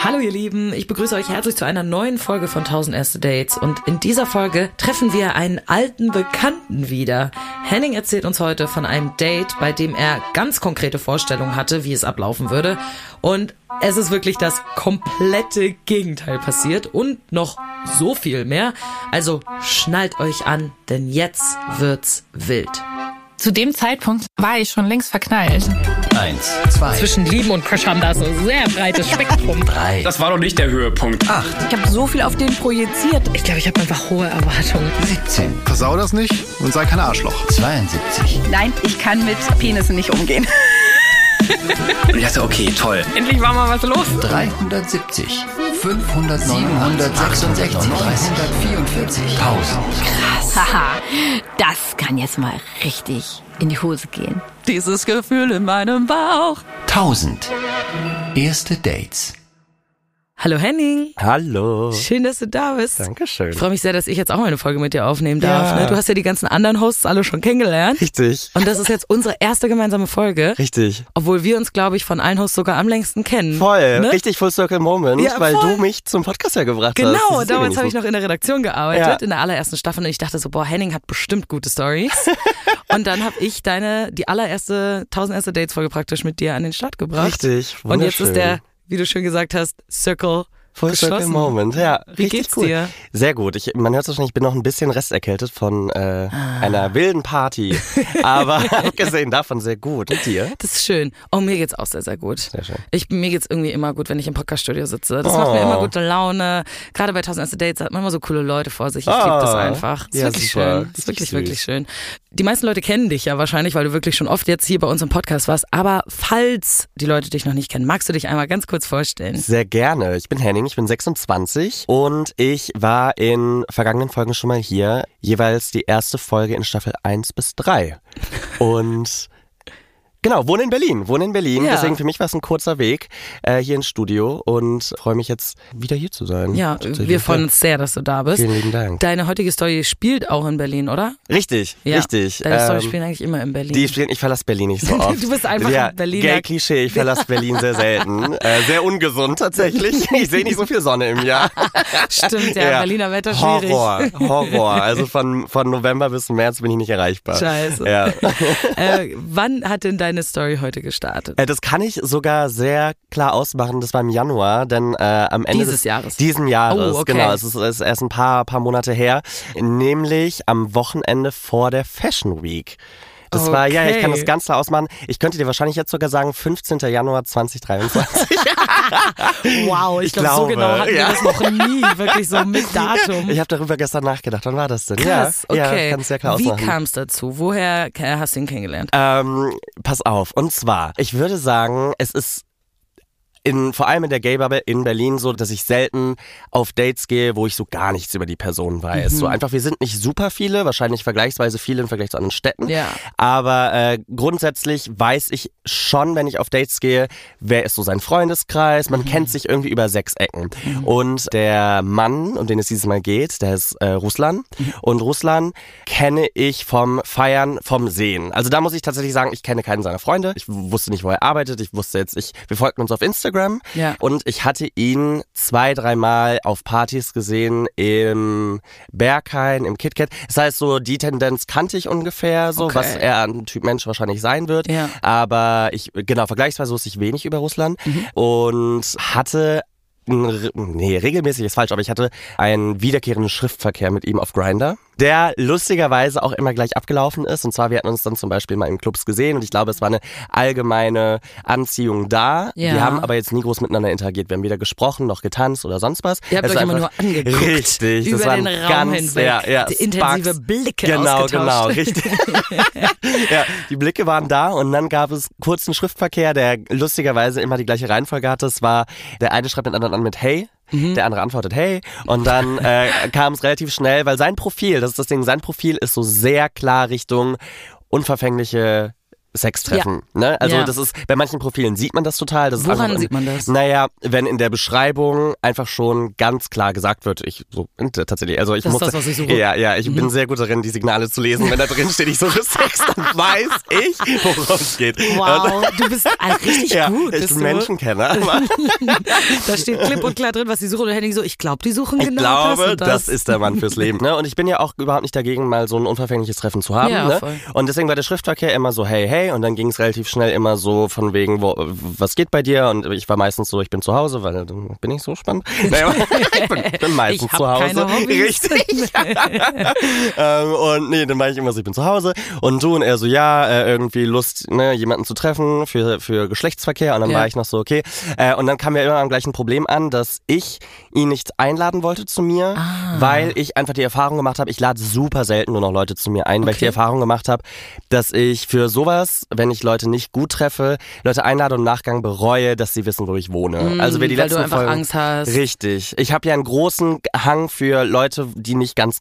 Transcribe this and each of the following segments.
Hallo ihr Lieben, ich begrüße euch herzlich zu einer neuen Folge von 1000 erste Dates und in dieser Folge treffen wir einen alten Bekannten wieder. Henning erzählt uns heute von einem Date, bei dem er ganz konkrete Vorstellungen hatte, wie es ablaufen würde und es ist wirklich das komplette Gegenteil passiert und noch so viel mehr. Also schnallt euch an, denn jetzt wird's wild. Zu dem Zeitpunkt war ich schon längst verknallt. Eins, zwei, Zwischen Lieben und Crush haben da so ein sehr breites Spektrum. drei, Das war doch nicht der Höhepunkt. acht, Ich habe so viel auf den projiziert. Ich glaube, ich habe einfach hohe Erwartungen. 17, Versau das nicht und sei kein Arschloch. 72, Nein, ich kann mit Penissen nicht umgehen. Und ich dachte, okay, toll. Endlich war mal was los. 370, 500, 766, 344, 1000. Haha, das kann jetzt mal richtig in die Hose gehen. Dieses Gefühl in meinem Bauch. 1000. Erste Dates. Hallo Henning. Hallo. Schön, dass du da bist. Dankeschön. Ich freue mich sehr, dass ich jetzt auch mal eine Folge mit dir aufnehmen darf. Ja. Ne? Du hast ja die ganzen anderen Hosts alle schon kennengelernt. Richtig. Und das ist jetzt unsere erste gemeinsame Folge. Richtig. Obwohl wir uns, glaube ich, von allen Hosts sogar am längsten kennen. Voll. Ne? Richtig Full Circle Moment, Ja, weil voll. du mich zum Podcast ja gebracht hast. Genau, ist damals habe ich noch in der Redaktion gearbeitet, Ja. in der allerersten Staffel. Und ich dachte so, boah, Henning hat bestimmt gute Stories. und dann habe ich deine, die allererste 1000 erste Dates Folge praktisch mit dir an den Start gebracht. Richtig. Und jetzt ist der, wie du schön gesagt hast, Circle Full Circle. Moment. Ja, Wie richtig geht's cool. dir? Sehr gut. Ich, man hört es wahrscheinlich, ich bin noch ein bisschen resterkältet von äh, einer wilden Party. Aber abgesehen davon sehr gut. Und dir? Das ist schön. Oh, mir geht's auch sehr, sehr gut. Sehr schön. Ich, mir geht's irgendwie immer gut, wenn ich im Podcaststudio sitze. Das macht mir Oh. immer gute Laune. Gerade bei 1000 erste Dates hat man immer so coole Leute vor sich. Ich liebe das Ah. einfach. Das ist Ja, wirklich super. schön. Das ist wirklich, süß. wirklich schön. Die meisten Leute kennen dich ja wahrscheinlich, weil du wirklich schon oft jetzt hier bei uns im Podcast warst. Aber falls die Leute dich noch nicht kennen, magst du dich einmal ganz kurz vorstellen? Sehr gerne. Ich bin Henning, ich bin 26 und ich war in vergangenen Folgen schon mal hier, jeweils die erste Folge in Staffel 1 bis 3. Und genau, wohne in Berlin, wohne in Berlin. Ja. Deswegen für mich war es ein kurzer Weg äh, hier ins Studio und freue mich jetzt wieder hier zu sein. Ja, wir freuen uns sehr, dass du da bist. Vielen lieben Dank. Deine heutige Story spielt auch in Berlin, oder? Richtig, Ja. richtig. Deine Story Ähm, spielen eigentlich immer in Berlin. die spielen, ich verlasse Berlin nicht so oft. Du bist einfach ja, ein Berliner. Gay-Klischee, ich verlasse Berlin sehr selten. Äh, sehr ungesund tatsächlich. Ich sehe nicht so viel Sonne im Jahr. Stimmt, ja, Berliner Wetter schwierig. Horror, Horror. Also von, von November bis März bin ich nicht erreichbar. Scheiße. Ja. Äh, wann hat denn deine Story heute gestartet? Äh, Das kann ich sogar sehr klar ausmachen. Das war im Januar, denn äh, am Ende Dieses des Jahres? Diesen Jahres, Oh, okay. genau. Es ist, es ist erst ein paar, paar Monate her, nämlich am Wochenende vor der Fashion Week. Das war, ja, ich kann Okay. das ganz klar ausmachen. Ich könnte dir wahrscheinlich jetzt sogar sagen, 15. Januar 2023. Wow, ich, Ich glaube, so genau hatten ja. wir das noch nie, wirklich so mit Datum. Ich habe darüber gestern nachgedacht. Wann war das denn? Krass, ja, okay. Ja, kann es sehr klar Wie kam es dazu? Woher hast du ihn kennengelernt? Ähm, pass auf. Und zwar, ich würde sagen, es ist in, vor allem in der Gay-Bubble in Berlin so, dass ich selten auf Dates gehe, wo ich so gar nichts über die Person weiß. Mhm. So einfach, wir sind nicht super viele, wahrscheinlich vergleichsweise viele im Vergleich zu anderen Städten. Ja. Aber äh, grundsätzlich weiß ich schon, wenn ich auf Dates gehe, wer ist so sein Freundeskreis. Mhm. Man kennt sich irgendwie über sechs Ecken. Und der Mann, um den es dieses Mal geht, der ist äh, Ruslan. Mhm. Und Ruslan kenne ich vom Feiern, vom Sehen. Also da muss ich tatsächlich sagen, ich kenne keinen seiner Freunde. Ich wusste nicht, wo er arbeitet. Ich wusste jetzt, ich, wir folgten uns auf Instagram. Ja. Und ich hatte ihn zwei, dreimal auf Partys gesehen im Berghain, im KitKat. Das heißt, so die Tendenz kannte ich ungefähr, so Okay. was er ein Typ Mensch wahrscheinlich sein wird. Ja. Aber ich, genau, vergleichsweise wusste ich wenig über Russland Mhm. und hatte nee, regelmäßig ist falsch, aber ich hatte einen wiederkehrenden Schriftverkehr mit ihm auf Grinder, der lustigerweise auch immer gleich abgelaufen ist. Und zwar, wir hatten uns dann zum Beispiel mal in Clubs gesehen und ich glaube, es war eine allgemeine Anziehung da. Ja. Wir haben aber jetzt nie groß miteinander interagiert. Wir haben weder gesprochen noch getanzt oder sonst was. Ihr habt Es euch immer nur angeguckt. Richtig, Über das war den Raum ganz, hinweg. Ja, ja, Die intensive Sparks. Blicke Genau, genau, richtig. ja, die Blicke waren da und dann gab es kurzen Schriftverkehr, der lustigerweise immer die gleiche Reihenfolge hatte. Es war, der eine schreibt den anderen an mit Hey, Mhm. der andere antwortet Hey und dann äh, kam es relativ schnell, weil sein Profil, das ist das Ding, sein Profil ist so sehr klar Richtung unverfängliche Sex treffen. Ne? Also Ja. das ist, bei manchen Profilen sieht man das total. Das Woran einfach, sieht man das? Naja, wenn in der Beschreibung einfach schon ganz klar gesagt wird, ich so tatsächlich, also ich Das ist muss das, was ich suche. Mhm. ja, ja, ich bin sehr gut darin, die Signale zu lesen. Wenn da drin steht, ich suche Sex, dann weiß ich, worum es geht. Wow, du bist ah, richtig ja, gut. ich bin. Menschenkenner. Da steht klipp und klar drin, was die suchen. Und Henning so, ich glaube, die suchen ich genau glaube, das und das. das ist der Mann fürs Leben. Ne? Und ich bin ja auch überhaupt nicht dagegen, mal so ein unverfängliches Treffen zu haben. Ja, ne? voll. Und deswegen war der Schriftverkehr immer so, hey, hey. Und dann ging es relativ schnell immer so von wegen, wo, was geht bei dir? Und ich war meistens so, ich bin zu Hause, weil dann bin ich so spannend. Naja, ich bin, bin meistens Ich zu Hause. keine Hobbys. Richtig. ähm, und nee, dann war ich immer so, ich bin zu Hause. Und du und er so, ja, äh, irgendwie Lust, ne, jemanden zu treffen für, für Geschlechtsverkehr. Und dann Ja. war ich noch so, okay. Äh, und dann kam ja immer am gleichen Problem an, dass ich ihn nicht einladen wollte zu mir, Ah. weil ich einfach die Erfahrung gemacht habe, ich lade super selten nur noch Leute zu mir ein, weil ich die Okay. Erfahrung gemacht habe, dass ich für sowas, wenn ich Leute nicht gut treffe, Leute einlade und im Nachgang bereue, dass sie wissen, wo ich wohne. also wer die Mm, weil du einfach Folgen, Angst hast. Richtig. Ich habe ja einen großen Hang für Leute, die nicht ganz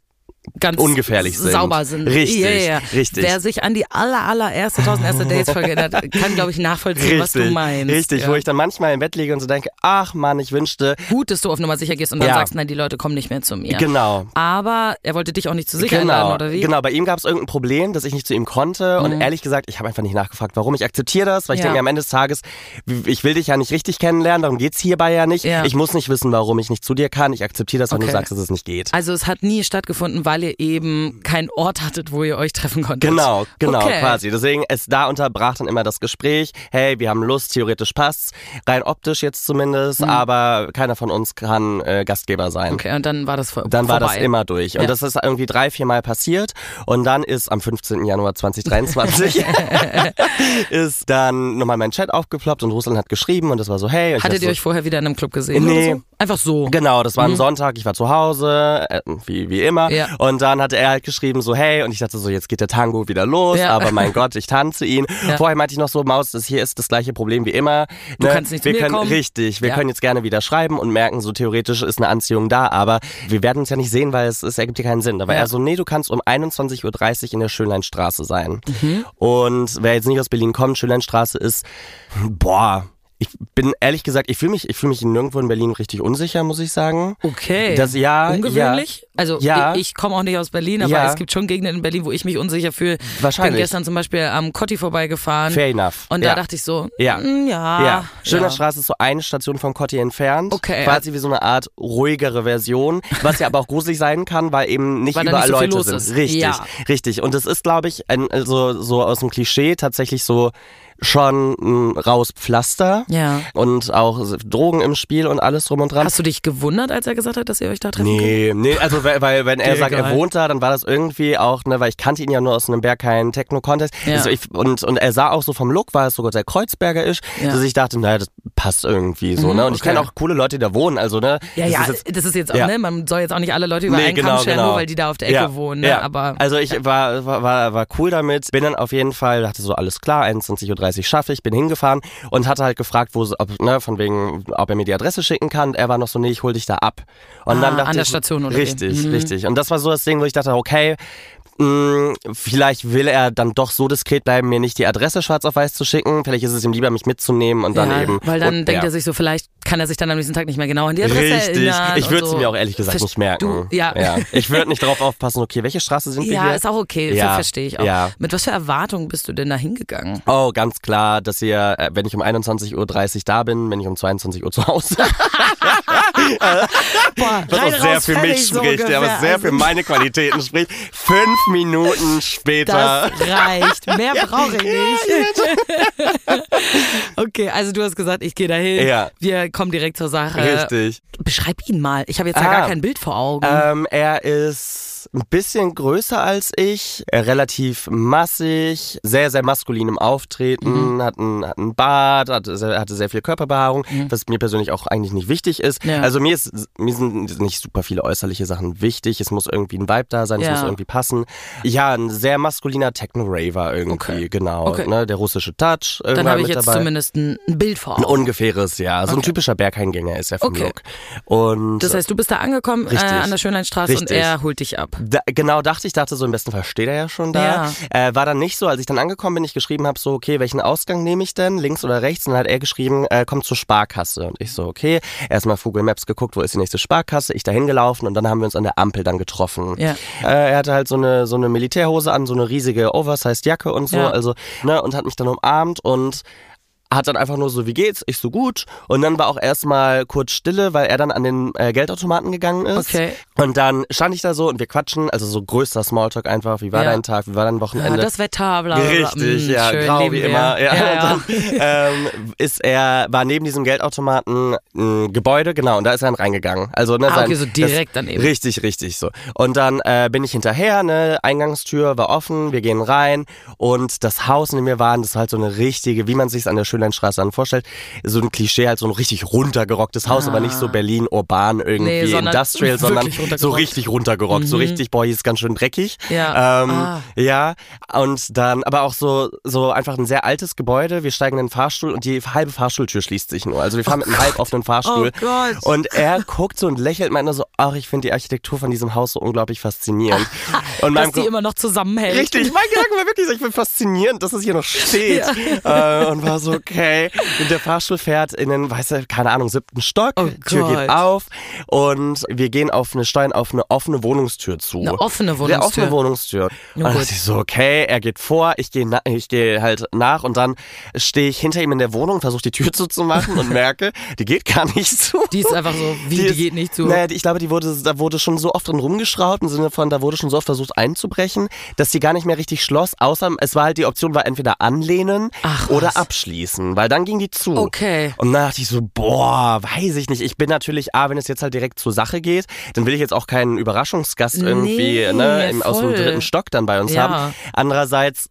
ganz ungefährlich sind. sauber sind. Richtig, ja, ja. richtig. Wer sich an die aller, allererste 1000 erste Dates erinnert, kann, glaube ich, nachvollziehen, was du meinst. Richtig, ja. wo ich dann manchmal im Bett liege und so denke, ach Mann, ich wünschte, Gut, dass du auf Nummer sicher gehst und dann Ja. sagst, nein, die Leute kommen nicht mehr zu mir. genau. Aber er wollte dich auch nicht zu sich genau, einladen, oder wie? genau, bei ihm gab es irgendein Problem, dass ich nicht zu ihm konnte und ehrlich gesagt, ich habe einfach nicht nachgefragt, warum. Ich akzeptiere das, weil ich Mhm. Ja. denke am Ende des Tages, ich will dich ja nicht richtig kennenlernen, darum geht's hierbei ja nicht. Ich muss nicht wissen, warum ich nicht zu dir kann. Ich akzeptiere das, wenn Okay. du sagst, dass es nicht geht. Also es hat nie stattgefunden, weil ihr eben keinen Ort hattet, wo ihr euch treffen konntet. Genau, genau, Okay. quasi. Deswegen, es da unterbrach dann immer das Gespräch. Hey, wir haben Lust, theoretisch passt's. Rein optisch jetzt zumindest, aber keiner von uns kann äh, Gastgeber sein. Mhm. Okay, und dann war das vor Dann war vorbei. das immer durch. Und Ja. das ist irgendwie drei, vier Mal passiert. Und dann ist am 15. Januar 2023 ist dann nochmal mein Chat aufgeploppt und Russland hat geschrieben und das war so, hey. Und Hattet ihr so, euch vorher wieder in einem Club gesehen? Nee. So? Einfach so. Genau, das war ein Sonntag, ich war zu Hause, äh, wie, wie immer. Mhm. Ja. Und dann hatte er halt geschrieben so, hey, und ich dachte so, jetzt geht der Tango wieder los, Ja. aber mein Gott, ich tanze ihn. Ja. Vorher meinte ich noch so, Maus, das hier ist das gleiche Problem wie immer. Du kannst nicht zu wir mir können, kommen. Richtig, wir Ja. können jetzt gerne wieder schreiben und merken, so theoretisch ist eine Anziehung da, aber wir werden uns ja nicht sehen, weil es, es ergibt ja keinen Sinn. Da war er so, nee, du kannst um 21.30 Uhr in der Schönleinstraße sein. Mhm. Und wer jetzt nicht aus Berlin kommt, Schönleinstraße ist, boah, ich bin ehrlich gesagt, ich fühle mich, ich fühle mich nirgendwo in Berlin richtig unsicher, muss ich sagen. Okay. Das ja, Ungewöhnlich? Also Ja. ich, ich komme auch nicht aus Berlin, aber Ja. es gibt schon Gegenden in Berlin, wo ich mich unsicher fühle. Wahrscheinlich. Ich bin gestern zum Beispiel am Cotti vorbeigefahren. Fair enough. Und da ja. dachte ich so, Ja. mm, ja. ja, Schöner ja. Straße ist so eine Station von Cotti entfernt. Okay. Quasi wie so eine Art ruhigere Version, was ja aber auch gruselig sein kann, weil eben nicht Weil überall so Leute los sind. ist. Richtig, Ja. richtig. Und es ist, glaube ich, ein, also, so aus dem Klischee tatsächlich so schon ein raus Pflaster. Ja. Und auch Drogen im Spiel und alles drum und dran. Hast du dich gewundert, als er gesagt hat, dass ihr euch da treffen könnt? Nee, nee, also weil, weil wenn er sagt, er wohnt da, dann war das irgendwie auch, ne, weil ich kannte ihn ja nur aus einem Berghain Techno-Contest. Ja. Also ich, und, und er sah auch so vom Look, war es sogar sehr Kreuzbergerisch, Ja. dass ich dachte, naja, das passt irgendwie so, Mhm, ne? Und ich okay. kenne auch coole Leute, die da wohnen, also, ne? Ja, das ja, ist jetzt- das ist jetzt auch, ne, man soll jetzt auch nicht alle Leute über einen Kamm scheren, nur weil die da auf der Ecke wohnen, ne, ja. aber also ich war, war, war, war cool damit, bin dann auf jeden Fall, dachte so, alles klar, 21.30 Uhr schaffe ich, bin hingefahren und hatte halt gefragt, wo, ob, ne, von wegen, ob er mir die Adresse schicken kann. Er war noch so, nee, ich hol dich da ab. Und Ah, dann dachte an der ich, Station oder? Richtig, Mhm. richtig. Und das war so das Ding, wo ich dachte, okay, mh, vielleicht will er dann doch so diskret bleiben, mir nicht die Adresse schwarz auf weiß zu schicken. Vielleicht ist es ihm lieber, mich mitzunehmen und dann ja, eben. weil dann und, denkt ja. er sich so, vielleicht kann er sich dann am nächsten Tag nicht mehr genau an die Adresse Richtig. erinnern. Ich würde es so. mir auch ehrlich gesagt Verst- nicht merken. Du, ja. Ich würde nicht darauf aufpassen, okay, welche Straße sind wir Ja, hier? ist auch okay, Ja, verstehe ich auch. ja. Mit was für Erwartungen bist du denn da hingegangen? Oh, ganz klar, dass ihr, äh, wenn ich um 21.30 Uhr da bin, bin ich um 22 Uhr zu Hause. Boah, Was auch sehr für mich spricht, ja, was sehr für meine Qualitäten spricht. Fünf Minuten später. Das reicht. Mehr brauche ich nicht. okay, also du hast gesagt, ich gehe dahin. Ja. Wir kommen direkt zur Sache. Richtig. Beschreib ihn mal. Ich habe jetzt ja Ah. gar kein Bild vor Augen. Ähm, er ist ein bisschen größer als ich, äh, relativ massig, sehr, sehr maskulin im Auftreten, Mhm. hat, einen, hat einen Bart, hatte sehr, hatte sehr viel Körperbehaarung, was mir persönlich auch eigentlich nicht wichtig ist. Mhm. Ja. Also mir, ist, mir sind nicht super viele äußerliche Sachen wichtig. Es muss irgendwie ein Vibe da sein, es Ja. muss irgendwie passen. Ja, ein sehr maskuliner Techno-Raver irgendwie, Okay. genau. Okay. Ne, der russische Touch Dann habe ich jetzt dabei. zumindest ein, ein Bild vor ein Augen. ungefähres, ja. So ein Okay. typischer Berghaingänger ist er vom Okay. Look. Und Das heißt, du bist da angekommen äh, an der Schönleinstraße und Richtig. er holt dich ab. Da, genau dachte ich, dachte so, im besten Fall steht er ja schon da. Äh, war dann nicht so, als ich dann angekommen bin, ich geschrieben habe, so, okay, welchen Ausgang nehme ich denn, links oder rechts? Und dann hat er geschrieben, äh, komm zur Sparkasse. Und ich so, okay, erstmal Google Maps geguckt, wo ist die nächste Sparkasse, ich dahin gelaufen und dann haben wir uns an der Ampel dann getroffen. Ja. Äh, er hatte halt so eine, so eine Militärhose an, so eine riesige Oversized Jacke und so, Ja. also, ne, und hat mich dann umarmt und hat dann einfach nur so, wie geht's? Ich so gut. Und dann war auch erstmal kurz Stille, weil er dann an den äh, Geldautomaten gegangen ist. Okay. Und dann stand ich da so und wir quatschen, also so größter Smalltalk einfach. Wie war Ja. dein Tag? Wie war dein Ja, Wochenende? das Wetter, bla, bla, bla. Richtig, Mm, ja, schön, grau wie wir. immer. Ja, ja, dann ähm, ist er, war neben diesem Geldautomaten ein Gebäude, genau, und da ist er dann reingegangen. Also, ne, Ah, sein, okay, so direkt das, daneben. Richtig, richtig so. Und dann äh, bin ich hinterher, ne, Eingangstür war offen, wir gehen rein und das Haus, in dem wir waren, das war halt so eine richtige, wie man sich an der Schönleinstraße dann vorstellt, so ein Klischee, halt so ein richtig runtergerocktes Haus, aber nicht so Berlin urban irgendwie Ah. Nee, sondern Industrial, sondern so richtig runtergerockt, so richtig, boah, hier ist ganz schön dreckig. Ja. Ähm, Ah. ja, und dann, aber auch so, so einfach ein sehr altes Gebäude. Wir steigen in den Fahrstuhl und die halbe Fahrstuhltür schließt sich nur. Also wir fahren mit einem halb offenen Fahrstuhl. Oh Gott. Und er guckt so und lächelt meint nur so, ach, ich finde die Architektur von diesem Haus so unglaublich faszinierend. Und Dass die Ko- immer noch zusammenhält. Richtig, mein Gedanke war wirklich so, ich finde faszinierend, dass es hier noch steht. Äh, und war so, okay. Und der Fahrstuhl fährt in den, weiß ich, keine Ahnung, siebten Stock. Oh Tür Gott. geht auf und wir gehen auf eine Stein auf eine offene Wohnungstür zu. Eine offene Eine Wohnungstür. offene Wohnungstür. Und dann dachte ich so, okay, er geht vor, ich gehe ich gehe halt nach und dann stehe ich hinter ihm in der Wohnung, versuche die Tür zuzumachen und merke, die geht gar nicht zu. Die ist einfach so, wie, die, ist- geht nicht zu. Naja, die- ich glaube, die wurde, da wurde schon so oft drin rumgeschraubt, im Sinne von, da wurde schon so oft versucht einzubrechen, dass die gar nicht mehr richtig schloss, außer es war halt die Option, war entweder anlehnen Ach, oder was. Abschließen, weil dann ging die zu. Okay. Und dann dachte ich so, boah, weiß ich nicht. Ich bin natürlich, A, wenn es jetzt halt direkt zur Sache geht, dann will ich jetzt auch keinen Überraschungsgast irgendwie Nee, ne, im, aus dem dritten Stock dann bei uns Ja. haben. Andererseits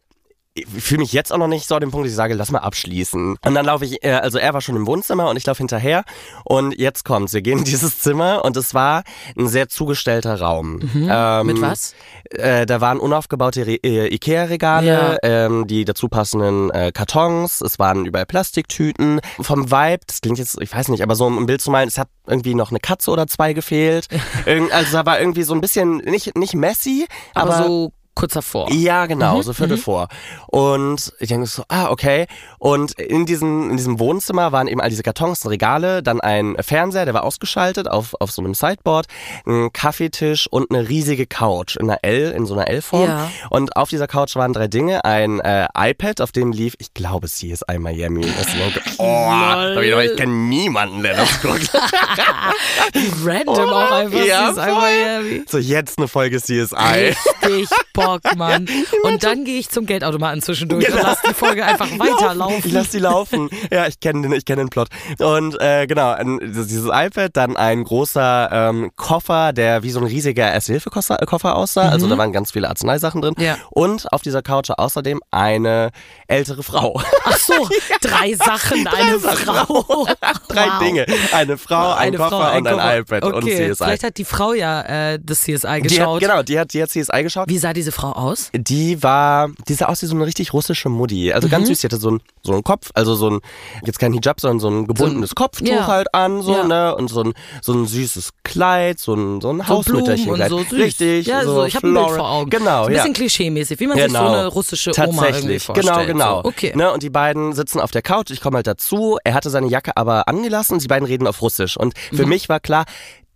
ich fühle mich jetzt auch noch nicht so an dem Punkt, dass ich sage, lass mal abschließen. Und dann laufe ich, äh, also er war schon im Wohnzimmer und ich laufe hinterher und jetzt kommt's. Wir gehen in dieses Zimmer und es war ein sehr zugestellter Raum. Ähm, Mhm. Mit was? Äh, da waren unaufgebaute Re äh, Ikea-Regale, Ja. ähm, die dazu passenden äh, Kartons, es waren überall Plastiktüten. Vom Vibe, das klingt jetzt, ich weiß nicht, aber so um ein Bild zu malen, es hat irgendwie noch eine Katze oder zwei gefehlt. Irgend, also da war irgendwie so ein bisschen, nicht, nicht messy, Aber, aber so kurz davor. ja, Mhm, genau, so Viertel vor. Und ich denke so, ah, okay. Und in diesem, in diesem Wohnzimmer waren eben all diese Kartons, Regale, dann ein Fernseher, der war ausgeschaltet auf, auf so einem Sideboard, ein Kaffeetisch und eine riesige Couch in einer L, in so einer L-Form. Ja. Und auf dieser Couch waren drei Dinge. Ein äh, iPad, auf dem lief, ich glaube, CSI Miami. Das Logo. Oh, ich, kenne niemanden, der das guckt. Random auch einfach. ja, ist einfach Miami. so, jetzt eine Folge CSI. Richtig Bock, Mann. Und dann gehe ich zum Geldautomaten zwischendurch und lass die Folge einfach weiterlaufen. Ich lass die laufen. Ja, ich kenne den, ich kenne den Plot. Und äh, genau, ein, dieses iPad, dann ein großer ähm, Koffer, der wie so ein riesiger Erste-Hilfe-Koffer Koffer aussah. Also da waren ganz viele Arzneisachen drin. Mhm. Ja. Und auf dieser Couch außerdem eine ältere Frau. Ach so, drei Sachen, eine Frau. Drei Wow. Dinge. Eine Frau, ein Eine Koffer Frau, ein und ein Koffer. iPad okay. und CSI. Vielleicht hat die Frau ja äh, das CSI die hat, geschaut. genau, die hat, die hat CSI geschaut. Wie sah diese Frau aus? Die war, die sah aus wie so eine richtig russische Mutti. Also Mhm. ganz süß, die hatte so ein, so einen Kopf, also so ein, jetzt kein Hijab, sondern so ein gebundenes Kopftuch ja. halt an, so, Ja. ne, und so ein, so ein süßes Kleid, so ein, so ein So Hausmütterchenkleid. und so süß. Richtig, Ja, so, so ich habe ein Bild vor Augen. Genau, so ein ja. bisschen klischee-mäßig, wie man sich so Genau. eine russische Oma irgendwie Tatsächlich, vorstellt. genau, genau. So. Okay. Ne, und die beiden sitzen auf der Couch, ich komme halt dazu, er hatte seine Jacke aber angelassen und die beiden reden auf Russisch. Und für Mhm. mich war klar,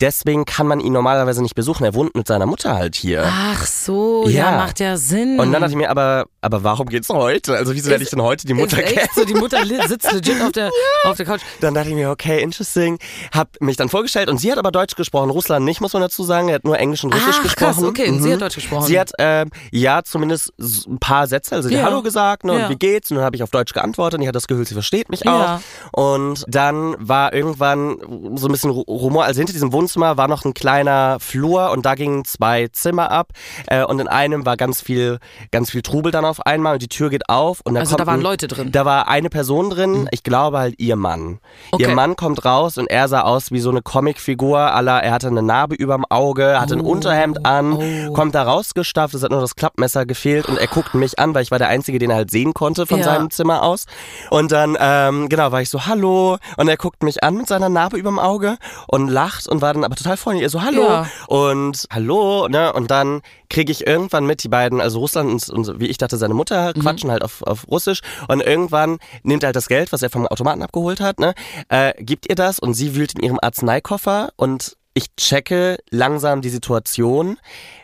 deswegen kann man ihn normalerweise nicht besuchen. Er wohnt mit seiner Mutter halt hier. Ach so, ja. Ja. macht ja Sinn. Und dann dachte ich mir, aber, aber warum geht's heute? Also wieso werde ich denn heute die Mutter ist kennen? so, die Mutter sitzt legit auf der, auf der Couch. Dann dachte ich mir, okay, interesting. Hab mich dann vorgestellt und sie hat aber Deutsch gesprochen. Russland nicht, muss man dazu sagen. Er hat nur Englisch und Russisch Ach, gesprochen. krass, okay, und sie hat Deutsch gesprochen. Sie hat, ähm, ja, zumindest ein paar Sätze. Also Ja. Hallo gesagt, ne, Ja. und wie geht's? Und dann habe ich auf Deutsch geantwortet und ich hatte das Gefühl, sie versteht mich Ja. auch. Und dann war irgendwann so ein bisschen Ru- Rumor. Also hinter diesem Wohnzimmer war noch ein kleiner Flur und da gingen zwei Zimmer ab. Äh, und in einem war ganz viel, ganz viel Trubel dann auf einmal und die Tür geht auf. Und da Also da waren ein- Leute drin. Da war eine Person drin, ich glaube halt ihr Mann. Okay. Ihr Mann kommt raus und er sah aus wie so eine Comicfigur aller, er hatte eine Narbe überm Auge, hatte ein Unterhemd an, oh. kommt da rausgestafft, es hat nur das Klappmesser gefehlt und er guckt mich an, weil ich war der Einzige, den er halt sehen konnte von Ja. seinem Zimmer aus. Und dann, ähm, genau, war ich so, hallo und er guckt mich an mit seiner Narbe überm Auge und lacht und war beiden aber total freundlich. Ihr so, hallo. Ja. Und hallo, ne? Und dann kriege ich irgendwann mit, die beiden, also Russland und, und wie ich dachte, seine Mutter Mhm. quatschen halt auf, auf Russisch. Und irgendwann nimmt er halt das Geld, was er vom Automaten abgeholt hat, ne? Äh, gibt ihr das und sie wühlt in ihrem Arzneikoffer und ich checke langsam die Situation.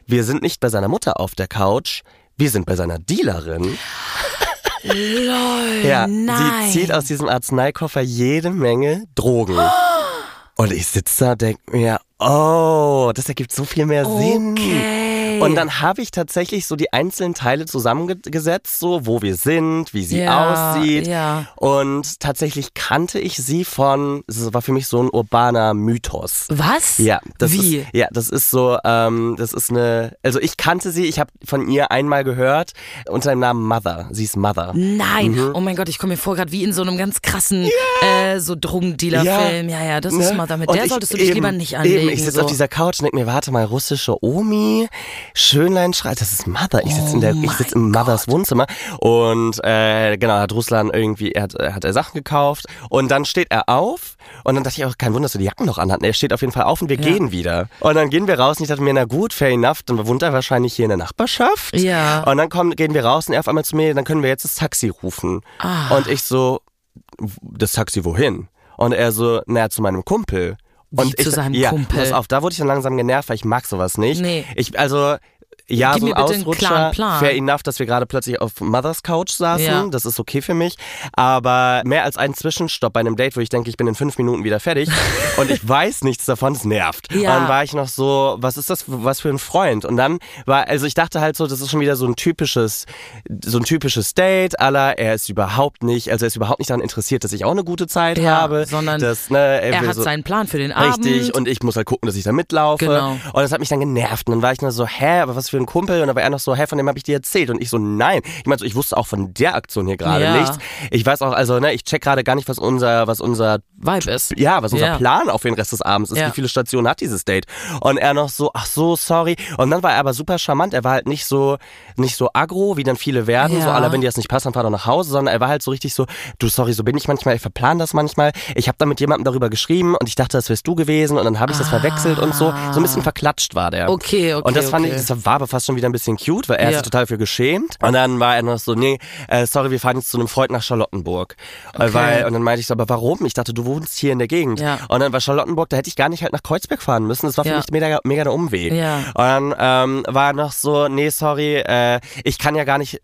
Wir sind nicht bei seiner Mutter auf der Couch. Wir sind bei seiner Dealerin. Lol, Ja, nein. sie zieht aus diesem Arzneikoffer jede Menge Drogen. Und ich sitze da denke mir, oh, das ergibt so viel mehr Sinn. Okay. Und dann habe ich tatsächlich so die einzelnen Teile zusammengesetzt, so wo wir sind, wie sie Ja, aussieht. ja. Und tatsächlich kannte ich sie von, das war für mich so ein urbaner Mythos. Was? Ja, das Wie? ist ja, das ist so, ähm, das ist eine, also ich kannte sie, ich habe von ihr einmal gehört unter dem Namen Mother. Sie ist Mother. Nein, Mhm. oh mein Gott, ich komme mir vor gerade wie in so einem ganz krassen äh, so Drogendealer-Film. Ja, ja, das ist ne? Mother. Mit Und der ich solltest du dich eben, lieber nicht anlegen. Eben, ich sitze so. auf dieser Couch und denke mir, warte mal, russische Omi, Schönlein schreit, das ist Mother. Ich sitze in der, ich sitze im Mothers Wohnzimmer und äh, genau, hat Russland irgendwie, er hat, er hat er Sachen gekauft und dann steht er auf und dann dachte ich auch, kein Wunder, dass du die Jacken noch anhatten. Er steht auf jeden Fall auf und wir gehen wieder. Und dann gehen wir raus und ich dachte mir, na gut, fair enough, dann wohnt er wahrscheinlich hier in der Nachbarschaft. Ja. Und dann kommen, gehen wir raus und er auf einmal zu mir, dann können wir jetzt das Taxi rufen. Ah. Und ich so, das Taxi wohin? Und er so, naja, zu meinem Kumpel. Wie und zu ich, seinem ja, Kumpel? Pass auf, da wurde ich dann langsam genervt, weil ich mag sowas nicht. Nee. Ich, also, ja, Gib so mir Ausrutscher, fair enough, dass wir gerade plötzlich auf Mothers Couch saßen. Ja. Das ist okay für mich. Aber mehr als ein Zwischenstopp bei einem Date, wo ich denke, ich bin in fünf Minuten wieder fertig und ich weiß nichts davon, es nervt. Ja. Und dann war ich noch so, was ist das, was für ein Freund? Und dann war, also ich dachte halt so, das ist schon wieder so ein typisches, so ein typisches Date, aller, er ist überhaupt nicht, also er ist überhaupt nicht daran interessiert, dass ich auch eine gute Zeit Ja, habe. sondern dass, ne, er, er hat so, seinen Plan für den Abend. Richtig, und ich muss halt gucken, dass ich da mitlaufe. Genau. Und das hat mich dann genervt. Und dann war ich nur so, hä, aber was für ein Kumpel? Und dann war er noch so, hä, von dem habe ich dir erzählt. Und ich so, nein. Ich meine, so, ich wusste auch von der Aktion hier gerade Ja. nichts. Ich weiß auch, also, ne, ich check gerade gar nicht, was unser, was unser Vibe ist. ja, was unser Ja. Plan auf den Rest des Abends ist, wie viele Stationen hat dieses Date. Und er noch so, ach so, sorry. Und dann war er aber super charmant. Er war halt nicht so, nicht so aggro, wie dann viele werden. So, aller, wenn dir das nicht passt, dann fahr doch nach Hause. Sondern er war halt so richtig so, du, sorry, so bin ich manchmal, ich verplan das manchmal. Ich habe da mit jemandem darüber geschrieben und ich dachte, das wärst du gewesen. Und dann habe ich das verwechselt und so. So ein bisschen verklatscht war der. Ah. Okay, okay, Und das fand okay. ich, das war aber fast schon wieder ein bisschen cute, weil er Ja. sich total für geschämt. Und dann war er noch so, nee, äh, sorry, wir fahren jetzt zu einem Freund nach Charlottenburg. Äh, Weil, und dann meinte ich so, aber warum? Ich dachte, du wohnst hier in der Gegend. Ja. Und dann war Charlottenburg, da hätte ich gar nicht halt nach Kreuzberg fahren müssen. Das war für Ja. mich mega, mega der Umweg. Ja. Und dann ähm, war er noch so, nee, sorry, äh, ich kann ja gar nicht,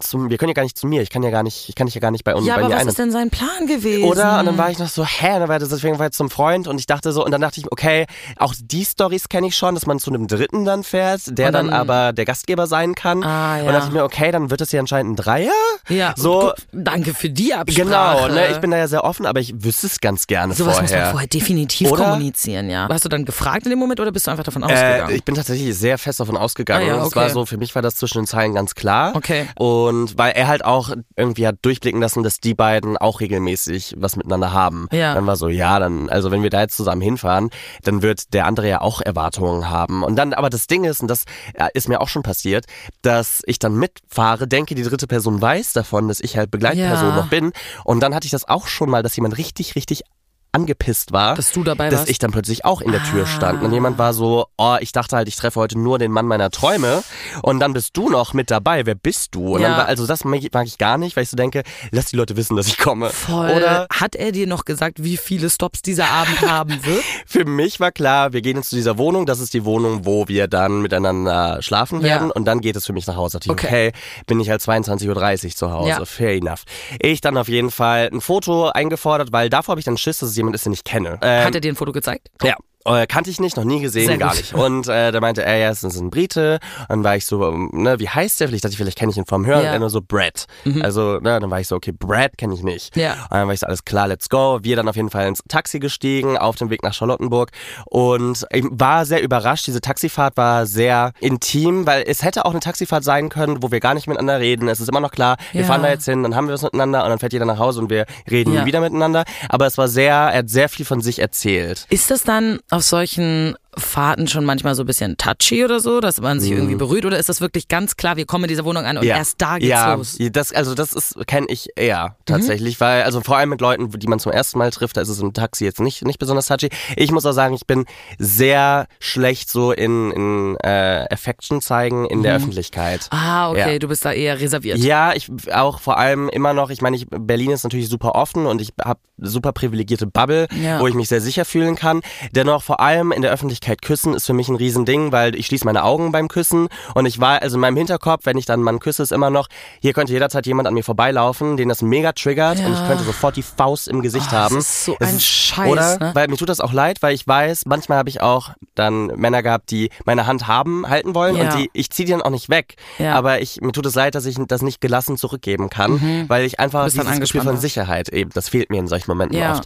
zum, wir können ja gar nicht zu mir. Ich kann ja gar nicht, ich kann dich ja gar nicht bei uns Ja, bei aber was ein. ist denn sein Plan gewesen? Oder? Und dann war ich noch so, hä? Und dann war das deswegen war ich zum Freund und ich dachte so, und dann dachte ich, okay, auch die Stories kenne ich schon, dass man zu einem Dritten dann fährt, der Und dann- dann, aber der Gastgeber sein kann. Ah, ja. Und dann dachte ich mir, okay, dann wird das ja anscheinend ein Dreier. Ja, So, gut, danke für die Absprache. genau, ne? Ich bin da ja sehr offen, aber ich wüsste es ganz gerne Sowas vorher. muss man vorher definitiv Oder? kommunizieren, ja. Hast du dann gefragt in dem Moment oder bist du einfach davon ausgegangen? Äh, ich bin tatsächlich sehr fest davon ausgegangen. Ah ja, Es okay. war so, für mich war das zwischen den Zeilen ganz klar. Okay. Und weil er halt auch irgendwie hat durchblicken lassen, dass die beiden auch regelmäßig was miteinander haben. Ja. Dann war so, ja, dann, also wenn wir da jetzt zusammen hinfahren, dann wird der andere ja auch Erwartungen haben. Und dann, aber das Ding ist, und das ist mir auch schon passiert, dass ich dann mitfahre, denke, die dritte Person weiß davon, dass ich halt Begleitperson Ja. noch bin. Und dann hatte ich das auch schon mal, dass jemand richtig, richtig angepisst war, Dass du dabei dass warst? ich dann plötzlich auch in der Tür stand. Und jemand war so, oh, ich dachte halt, ich treffe heute nur den Mann meiner Träume. Und dann bist du noch mit dabei. Wer bist du? Und Ja. dann war, also das mag ich, gar nicht, weil ich so denke, lass die Leute wissen, dass ich komme. Voll. Oder Hat er dir noch gesagt, wie viele Stops dieser Abend haben wird? für mich war klar, wir gehen jetzt zu dieser Wohnung. Das ist die Wohnung, wo wir dann miteinander schlafen werden. Ja. Und dann geht es für mich nach Hause. Ich, Okay. okay, bin ich halt 22.30 Uhr zu Hause. Ja. Fair enough. Ich dann auf jeden Fall ein Foto eingefordert, weil davor habe ich dann Schiss, dass es jemand ist, den ich kenne. Ähm, Hat er dir ein Foto gezeigt? Ja. Äh, kannte ich nicht, noch nie gesehen, Sehr gar gut. nicht. Und äh, da meinte er, ja, es ist ein Brite. Und dann war ich so, ähm, ne, wie heißt der? Vielleicht dachte ich, vielleicht kenne ich ihn vom Hören. Ja. Mhm. Und er nur so, Brad. Also, ne, dann war ich so, okay, Brad kenne ich nicht. Ja. Und dann war ich so, alles klar, let's go. Wir dann auf jeden Fall ins Taxi gestiegen, auf dem Weg nach Charlottenburg. Und ich war sehr überrascht. Diese Taxifahrt war sehr intim, weil es hätte auch eine Taxifahrt sein können, wo wir gar nicht miteinander reden. Es ist immer noch klar, wir Ja. fahren da jetzt hin, dann haben wir was miteinander und dann fährt jeder nach Hause und wir reden Ja. wieder miteinander. Aber es war sehr, er hat sehr viel von sich erzählt. Ist das dann auf solchen Fahrten schon manchmal so ein bisschen touchy oder so, dass man sich irgendwie berührt? Oder ist das wirklich ganz klar, wir kommen in dieser Wohnung an und erst da geht's ja, los? Mhm. Das, also das ist kenne ich eher tatsächlich, weil also vor allem mit Leuten, die man zum ersten Mal trifft, da ist es im Taxi jetzt nicht nicht besonders touchy. Ich muss auch sagen, ich bin sehr schlecht so in, in äh, Affection zeigen in der Öffentlichkeit. Ah, okay, Ja. du bist da eher reserviert. Ja, ich auch vor allem immer noch, ich meine, ich, Berlin ist natürlich super offen und ich habe super privilegierte Bubble, Ja. wo ich mich sehr sicher fühlen kann. Dennoch vor allem in der Öffentlichkeit küssen ist für mich ein Riesending, weil ich schließe meine Augen beim Küssen und ich war, also in meinem Hinterkopf, wenn ich dann einen Mann küsse, ist immer noch, hier könnte jederzeit jemand an mir vorbeilaufen, den das mega triggert und ich könnte sofort die Faust im Gesicht das haben. ist so Es ein Scheiß, Oder? ne? Weil mir tut das auch leid, weil ich weiß, manchmal habe ich auch dann Männer gehabt, die meine Hand haben, halten wollen Ja. und die, ich ziehe die dann auch nicht weg. Ja. Aber ich, mir tut es leid, dass ich das nicht gelassen zurückgeben kann, weil ich einfach dieses Gefühl von. Sicherheit eben, das fehlt mir in solchen Momenten Ja. oft.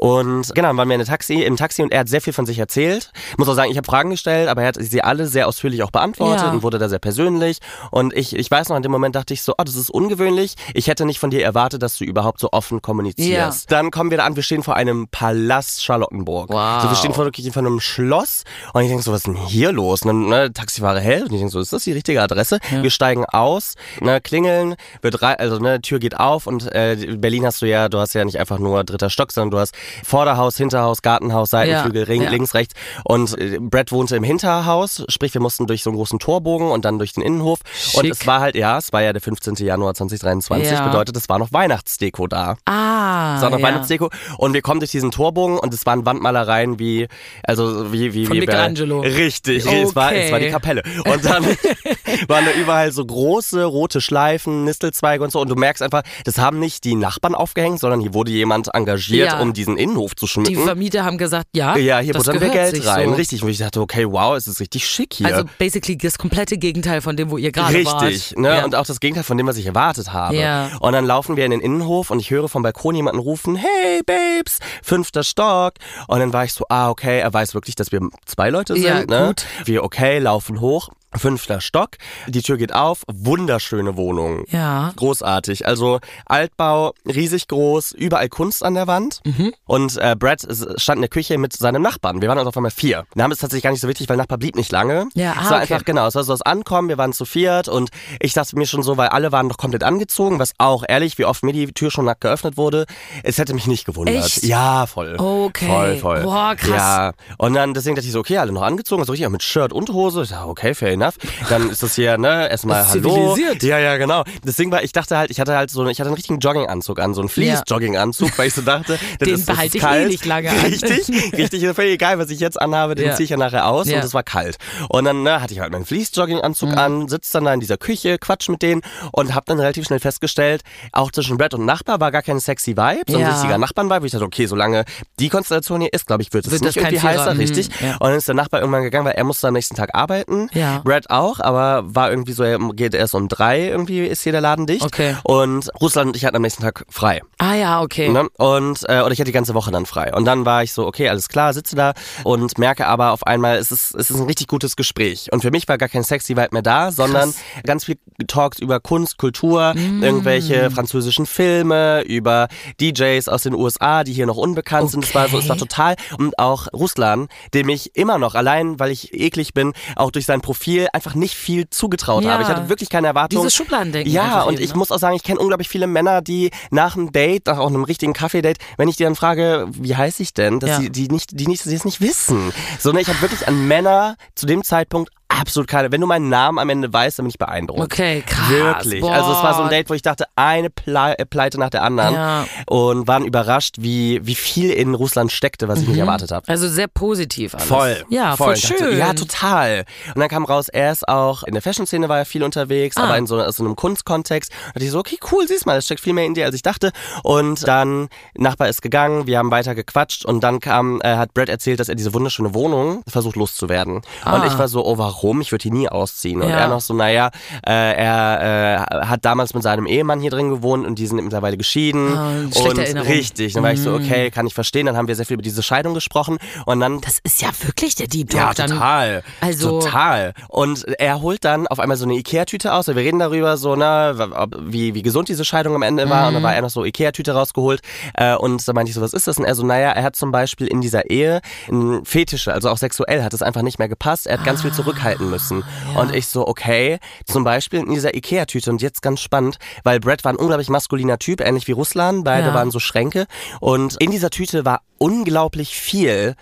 Und genau, dann waren wir in Taxi, im Taxi und er hat sehr viel von sich erzählt. Muss auch sagen, ich habe Fragen gestellt, aber er hat sie alle sehr ausführlich auch beantwortet Ja. und wurde da sehr persönlich. Und ich, ich weiß noch, in dem Moment dachte ich so, oh, das ist ungewöhnlich. Ich hätte nicht von dir erwartet, dass du überhaupt so offen kommunizierst. Dann kommen wir da an, wir stehen vor einem Palast Charlottenburg. Wow. So, wir stehen vor, wirklich vor einem Schloss und ich denke so, was ist denn hier los? Und dann, ne, Taxifahrer hält und ich denke so, ist das die richtige Adresse? Wir steigen aus, ne, klingeln, wird rei- also ne, Tür geht auf und äh, in Berlin hast du ja, du hast ja nicht einfach nur dritter Stock, sondern du hast Vorderhaus, Hinterhaus, Gartenhaus, Seitenflügel, Ja, ring, ja. links, rechts. Und äh, Brad wohnte im Hinterhaus, sprich wir mussten durch so einen großen Torbogen und dann durch den Innenhof. Und Schick. es war halt, ja, es war ja der 15. Januar 2023, Ja. bedeutet, es war noch Weihnachtsdeko da. Ah, Es war noch ja. Weihnachtsdeko und wir kommen durch diesen Torbogen und es waren Wandmalereien wie, also wie, wie, Von wie Michelangelo. Richtig, es, war, es war die Okay. Kapelle. Und dann waren da überall so große rote Schleifen, Nistelzweige und so und du merkst einfach, das haben nicht die Nachbarn aufgehängt, sondern hier wurde jemand engagiert, Ja. um diesen Innenhof zu Die schmücken. Vermieter haben gesagt, ja, ja, hier buttern wir Geld rein. So. Richtig. Und ich dachte, okay, wow, es ist richtig schick hier. Also basically das komplette Gegenteil von dem, wo ihr gerade wart. Richtig, ne? Ja. Und auch das Gegenteil von dem, was ich erwartet habe. Ja. Und dann laufen wir in den Innenhof und ich höre vom Balkon jemanden rufen, hey Babes, fünfter Stock. Und dann war ich so, ah, okay, er weiß wirklich, dass wir zwei Leute sind. Ja, ne? gut. Wir, okay, laufen hoch. Fünfter Stock, die Tür geht auf, wunderschöne Wohnung. Ja. Großartig. Also Altbau, riesig groß, überall Kunst an der Wand. Mhm. Und äh, Brad stand in der Küche mit seinem Nachbarn. Wir waren also auf einmal vier. Wir haben es tatsächlich gar nicht so wichtig, weil Nachbar blieb nicht lange. Ja, es ah, war okay. einfach, genau, es war so das Ankommen, wir waren zu viert und ich dachte mir schon so, weil alle waren noch komplett angezogen, was auch ehrlich, wie oft mir die Tür schon nackt geöffnet wurde, es hätte mich nicht gewundert. Echt? Ja, voll. Okay. Voll, voll. Boah, krass. Ja. Und dann deswegen dachte ich so, okay, alle noch angezogen, so richtig auch mit Shirt und Hose. Ich dachte, okay, fair enough. Dann ist das hier, ne, erstmal Das Hallo. zivilisiert. Ja, ja, genau. Das Ding war, ich dachte halt, ich hatte halt so, ich hatte einen richtigen Jogginganzug an, so einen Fleece-Jogginganzug, weil ich so dachte, das Den ist, behalte ist ich eh kalt. nicht lange an. Richtig, richtig, ist völlig egal, was ich jetzt anhabe, den Ja. ziehe ich ja nachher aus Ja. und es war kalt. Und dann ne, hatte ich halt meinen Fleece-Jogginganzug Mhm. an, sitze dann da in dieser Küche, quatsch mit denen und habe dann relativ schnell festgestellt, auch zwischen Brad und Nachbar war gar kein sexy Vibe, sondern Ja. ein richtiger Nachbarn-Vibe. Ich dachte, okay, solange die Konstellation hier ist, glaube ich, wird es nicht das irgendwie heißer, Vierer, mhm, richtig. ja. Und dann ist der Nachbar irgendwann gegangen, weil er musste am nächsten Tag arbeiten. Ja. Brad auch, aber war irgendwie so, er geht erst um drei irgendwie, ist hier der Laden dicht. Okay. Und Russland und ich hatten am nächsten Tag frei. Ah ja, okay. Ne? Und äh, oder ich hatte die ganze Woche dann frei. Und dann war ich so, okay, alles klar, sitze da und merke aber auf einmal, es ist, es ist ein richtig gutes Gespräch. Und für mich war gar kein sexy Vibe mehr da, sondern ganz viel Talks über Kunst, Kultur, Mm. irgendwelche französischen Filme, über DJs aus den USA, die hier noch unbekannt sind. Es war so, es war Okay. total. Und auch Russland, dem ich immer noch, allein weil ich eklig bin, auch durch sein Profil einfach nicht viel zugetraut Ja. habe. Ich hatte wirklich keine Erwartung. Dieses Schubladendenken Ja, und eben, ich ne? muss auch sagen, ich kenne unglaublich viele Männer, die nach einem Date, nach auch einem richtigen Kaffee-Date, wenn ich die dann frage, wie heiße ich denn, dass Ja. die, die nicht, die nicht, die es nicht wissen. Sondern ich habe wirklich an Männer zu dem Zeitpunkt absolut keine. Wenn du meinen Namen am Ende weißt, dann bin ich beeindruckt. Okay, krass. Wirklich. Boah. Also es war so ein Date, wo ich dachte, eine Ple äh, Pleite nach der anderen. Ja. Und waren überrascht, wie, wie viel in Russland steckte, was ich nicht erwartet habe. Also sehr positiv alles. Voll. Ja, voll, dachte, schön. Ja, total. Und dann kam raus, er ist auch in der Fashion-Szene war er viel unterwegs, Ah. aber in so, so einem Kunstkontext. Und dachte ich so, okay, cool, siehst mal, das steckt viel mehr in dir, als ich dachte. Und dann, Nachbar ist gegangen, wir haben weiter gequatscht und dann kam, äh, hat Brad erzählt, dass er diese wunderschöne Wohnung versucht loszuwerden. Und Ah. ich war so, oh, warum? Rum, ich würde hier nie ausziehen. Und Ja. er noch so, naja, äh, er äh, hat damals mit seinem Ehemann hier drin gewohnt und die sind mittlerweile geschieden. Schlechte und Erinnerung. Mhm. richtig, dann war ich so, okay, kann ich verstehen. Dann haben wir sehr viel über diese Scheidung gesprochen und dann Das ist ja wirklich der Deep Talk ja, total. Also- Total. Und er holt dann auf einmal so eine Ikea-Tüte aus. Wir reden darüber, so, ne, wie, wie gesund diese Scheidung am Ende war. Und Mhm. dann war er noch so Ikea-Tüte rausgeholt. Äh, und da meinte ich so, was ist das? Und er so, naja, er hat zum Beispiel in dieser Ehe ein Fetische, also auch sexuell hat es einfach nicht mehr gepasst. Er hat ganz Ah, viel zurückhalten müssen. Und ich so, okay, zum Beispiel in dieser Ikea-Tüte. Und jetzt ganz spannend, weil Brad war ein unglaublich maskuliner Typ, ähnlich wie Ruslan. Beide Ja. waren so Schränke. Und in dieser Tüte war unglaublich viel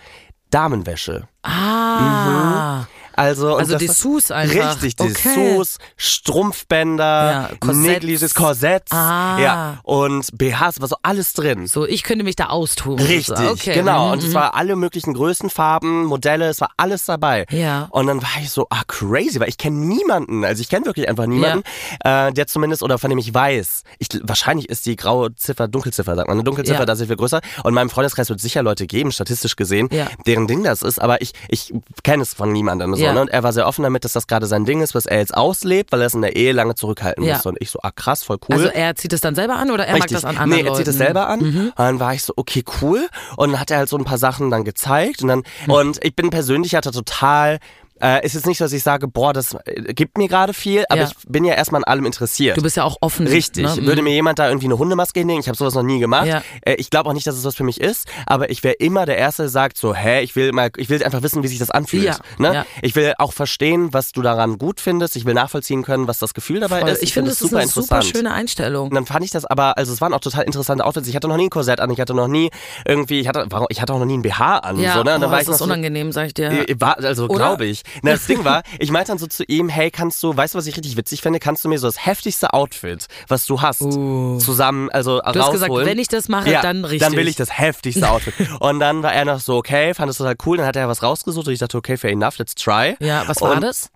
Damenwäsche. Ah. Also, Also Dessous einfach. Richtig, Okay. Dessous, Strumpfbänder, Ja, Korsetts. Korsetts, Ah. ja, und BHs, war so alles drin. So, ich könnte mich da austoben. Richtig, okay. genau. mhm, Und es war alle möglichen Größen, Farben, Modelle, es war alles dabei. Ja. Und dann war ich so, ah, crazy, weil ich kenne niemanden, also ich kenne wirklich einfach niemanden, äh, der zumindest, oder von dem ich weiß, ich, wahrscheinlich ist die graue Ziffer, Dunkelziffer, sagt man, eine Dunkelziffer Ja. da sehr viel größer. Und in meinem Freundeskreis wird sicher Leute geben, statistisch gesehen, Ja. deren Ding das ist, aber ich, ich kenne es von niemandem. So, Ja. ne? Und er war sehr offen damit, dass das gerade sein Ding ist, was er jetzt auslebt, weil er es in der Ehe lange zurückhalten Ja. musste. Und ich so, ah krass, voll cool. Also er zieht es dann selber an oder er mag das an anderen Nee, er Leuten? Mhm. zieht es selber an. Und dann war ich so, okay, cool. Und dann hat er halt so ein paar Sachen dann gezeigt. Und dann, und ich bin persönlich hatte total, äh, ist jetzt nicht so, dass ich sage, boah, das äh, gibt mir gerade viel, aber Ja. ich bin ja erstmal an allem interessiert. Du bist ja auch offen. Richtig. Ne? Würde mir jemand da irgendwie eine Hundemaske hinlegen, ich habe sowas noch nie gemacht. Ja. Äh, ich glaube auch nicht, dass es was für mich ist, aber ich wäre immer der Erste, der sagt so, hä, ich will mal, ich will einfach wissen, wie sich das anfühlt. Ja. Ne? Ich will auch verstehen, was du daran gut findest. Ich will nachvollziehen können, was das Gefühl dabei Voll. ist. Ich finde, es ist super eine super schöne Einstellung. Und dann fand ich das aber, also es waren auch total interessante Outfits. Ich hatte noch nie ein Korsett an, ich hatte noch nie irgendwie, ich hatte, ich hatte auch noch nie ein BH an. Ja, so, ne? Und dann oh, war das ich ist so, unangenehm, sag ich dir. äh, War, also glaube ich. Na, das Ding war, ich meinte dann so zu ihm, hey, kannst du, weißt du, was ich richtig witzig finde? Kannst du mir so das heftigste Outfit, was du hast, zusammen, also Uh. Du hast gesagt, wenn ich das mache, ja, dann richtig. Dann will ich das heftigste Outfit. und dann war er noch so, okay, fand es total cool. Dann hat er was rausgesucht und ich dachte, okay, fair enough, let's try. Ja, was war und, das?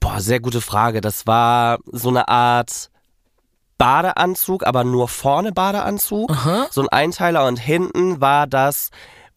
Boah, sehr gute Frage. Das war so eine Art Badeanzug, aber nur vorne Badeanzug. So ein Einteiler und hinten war das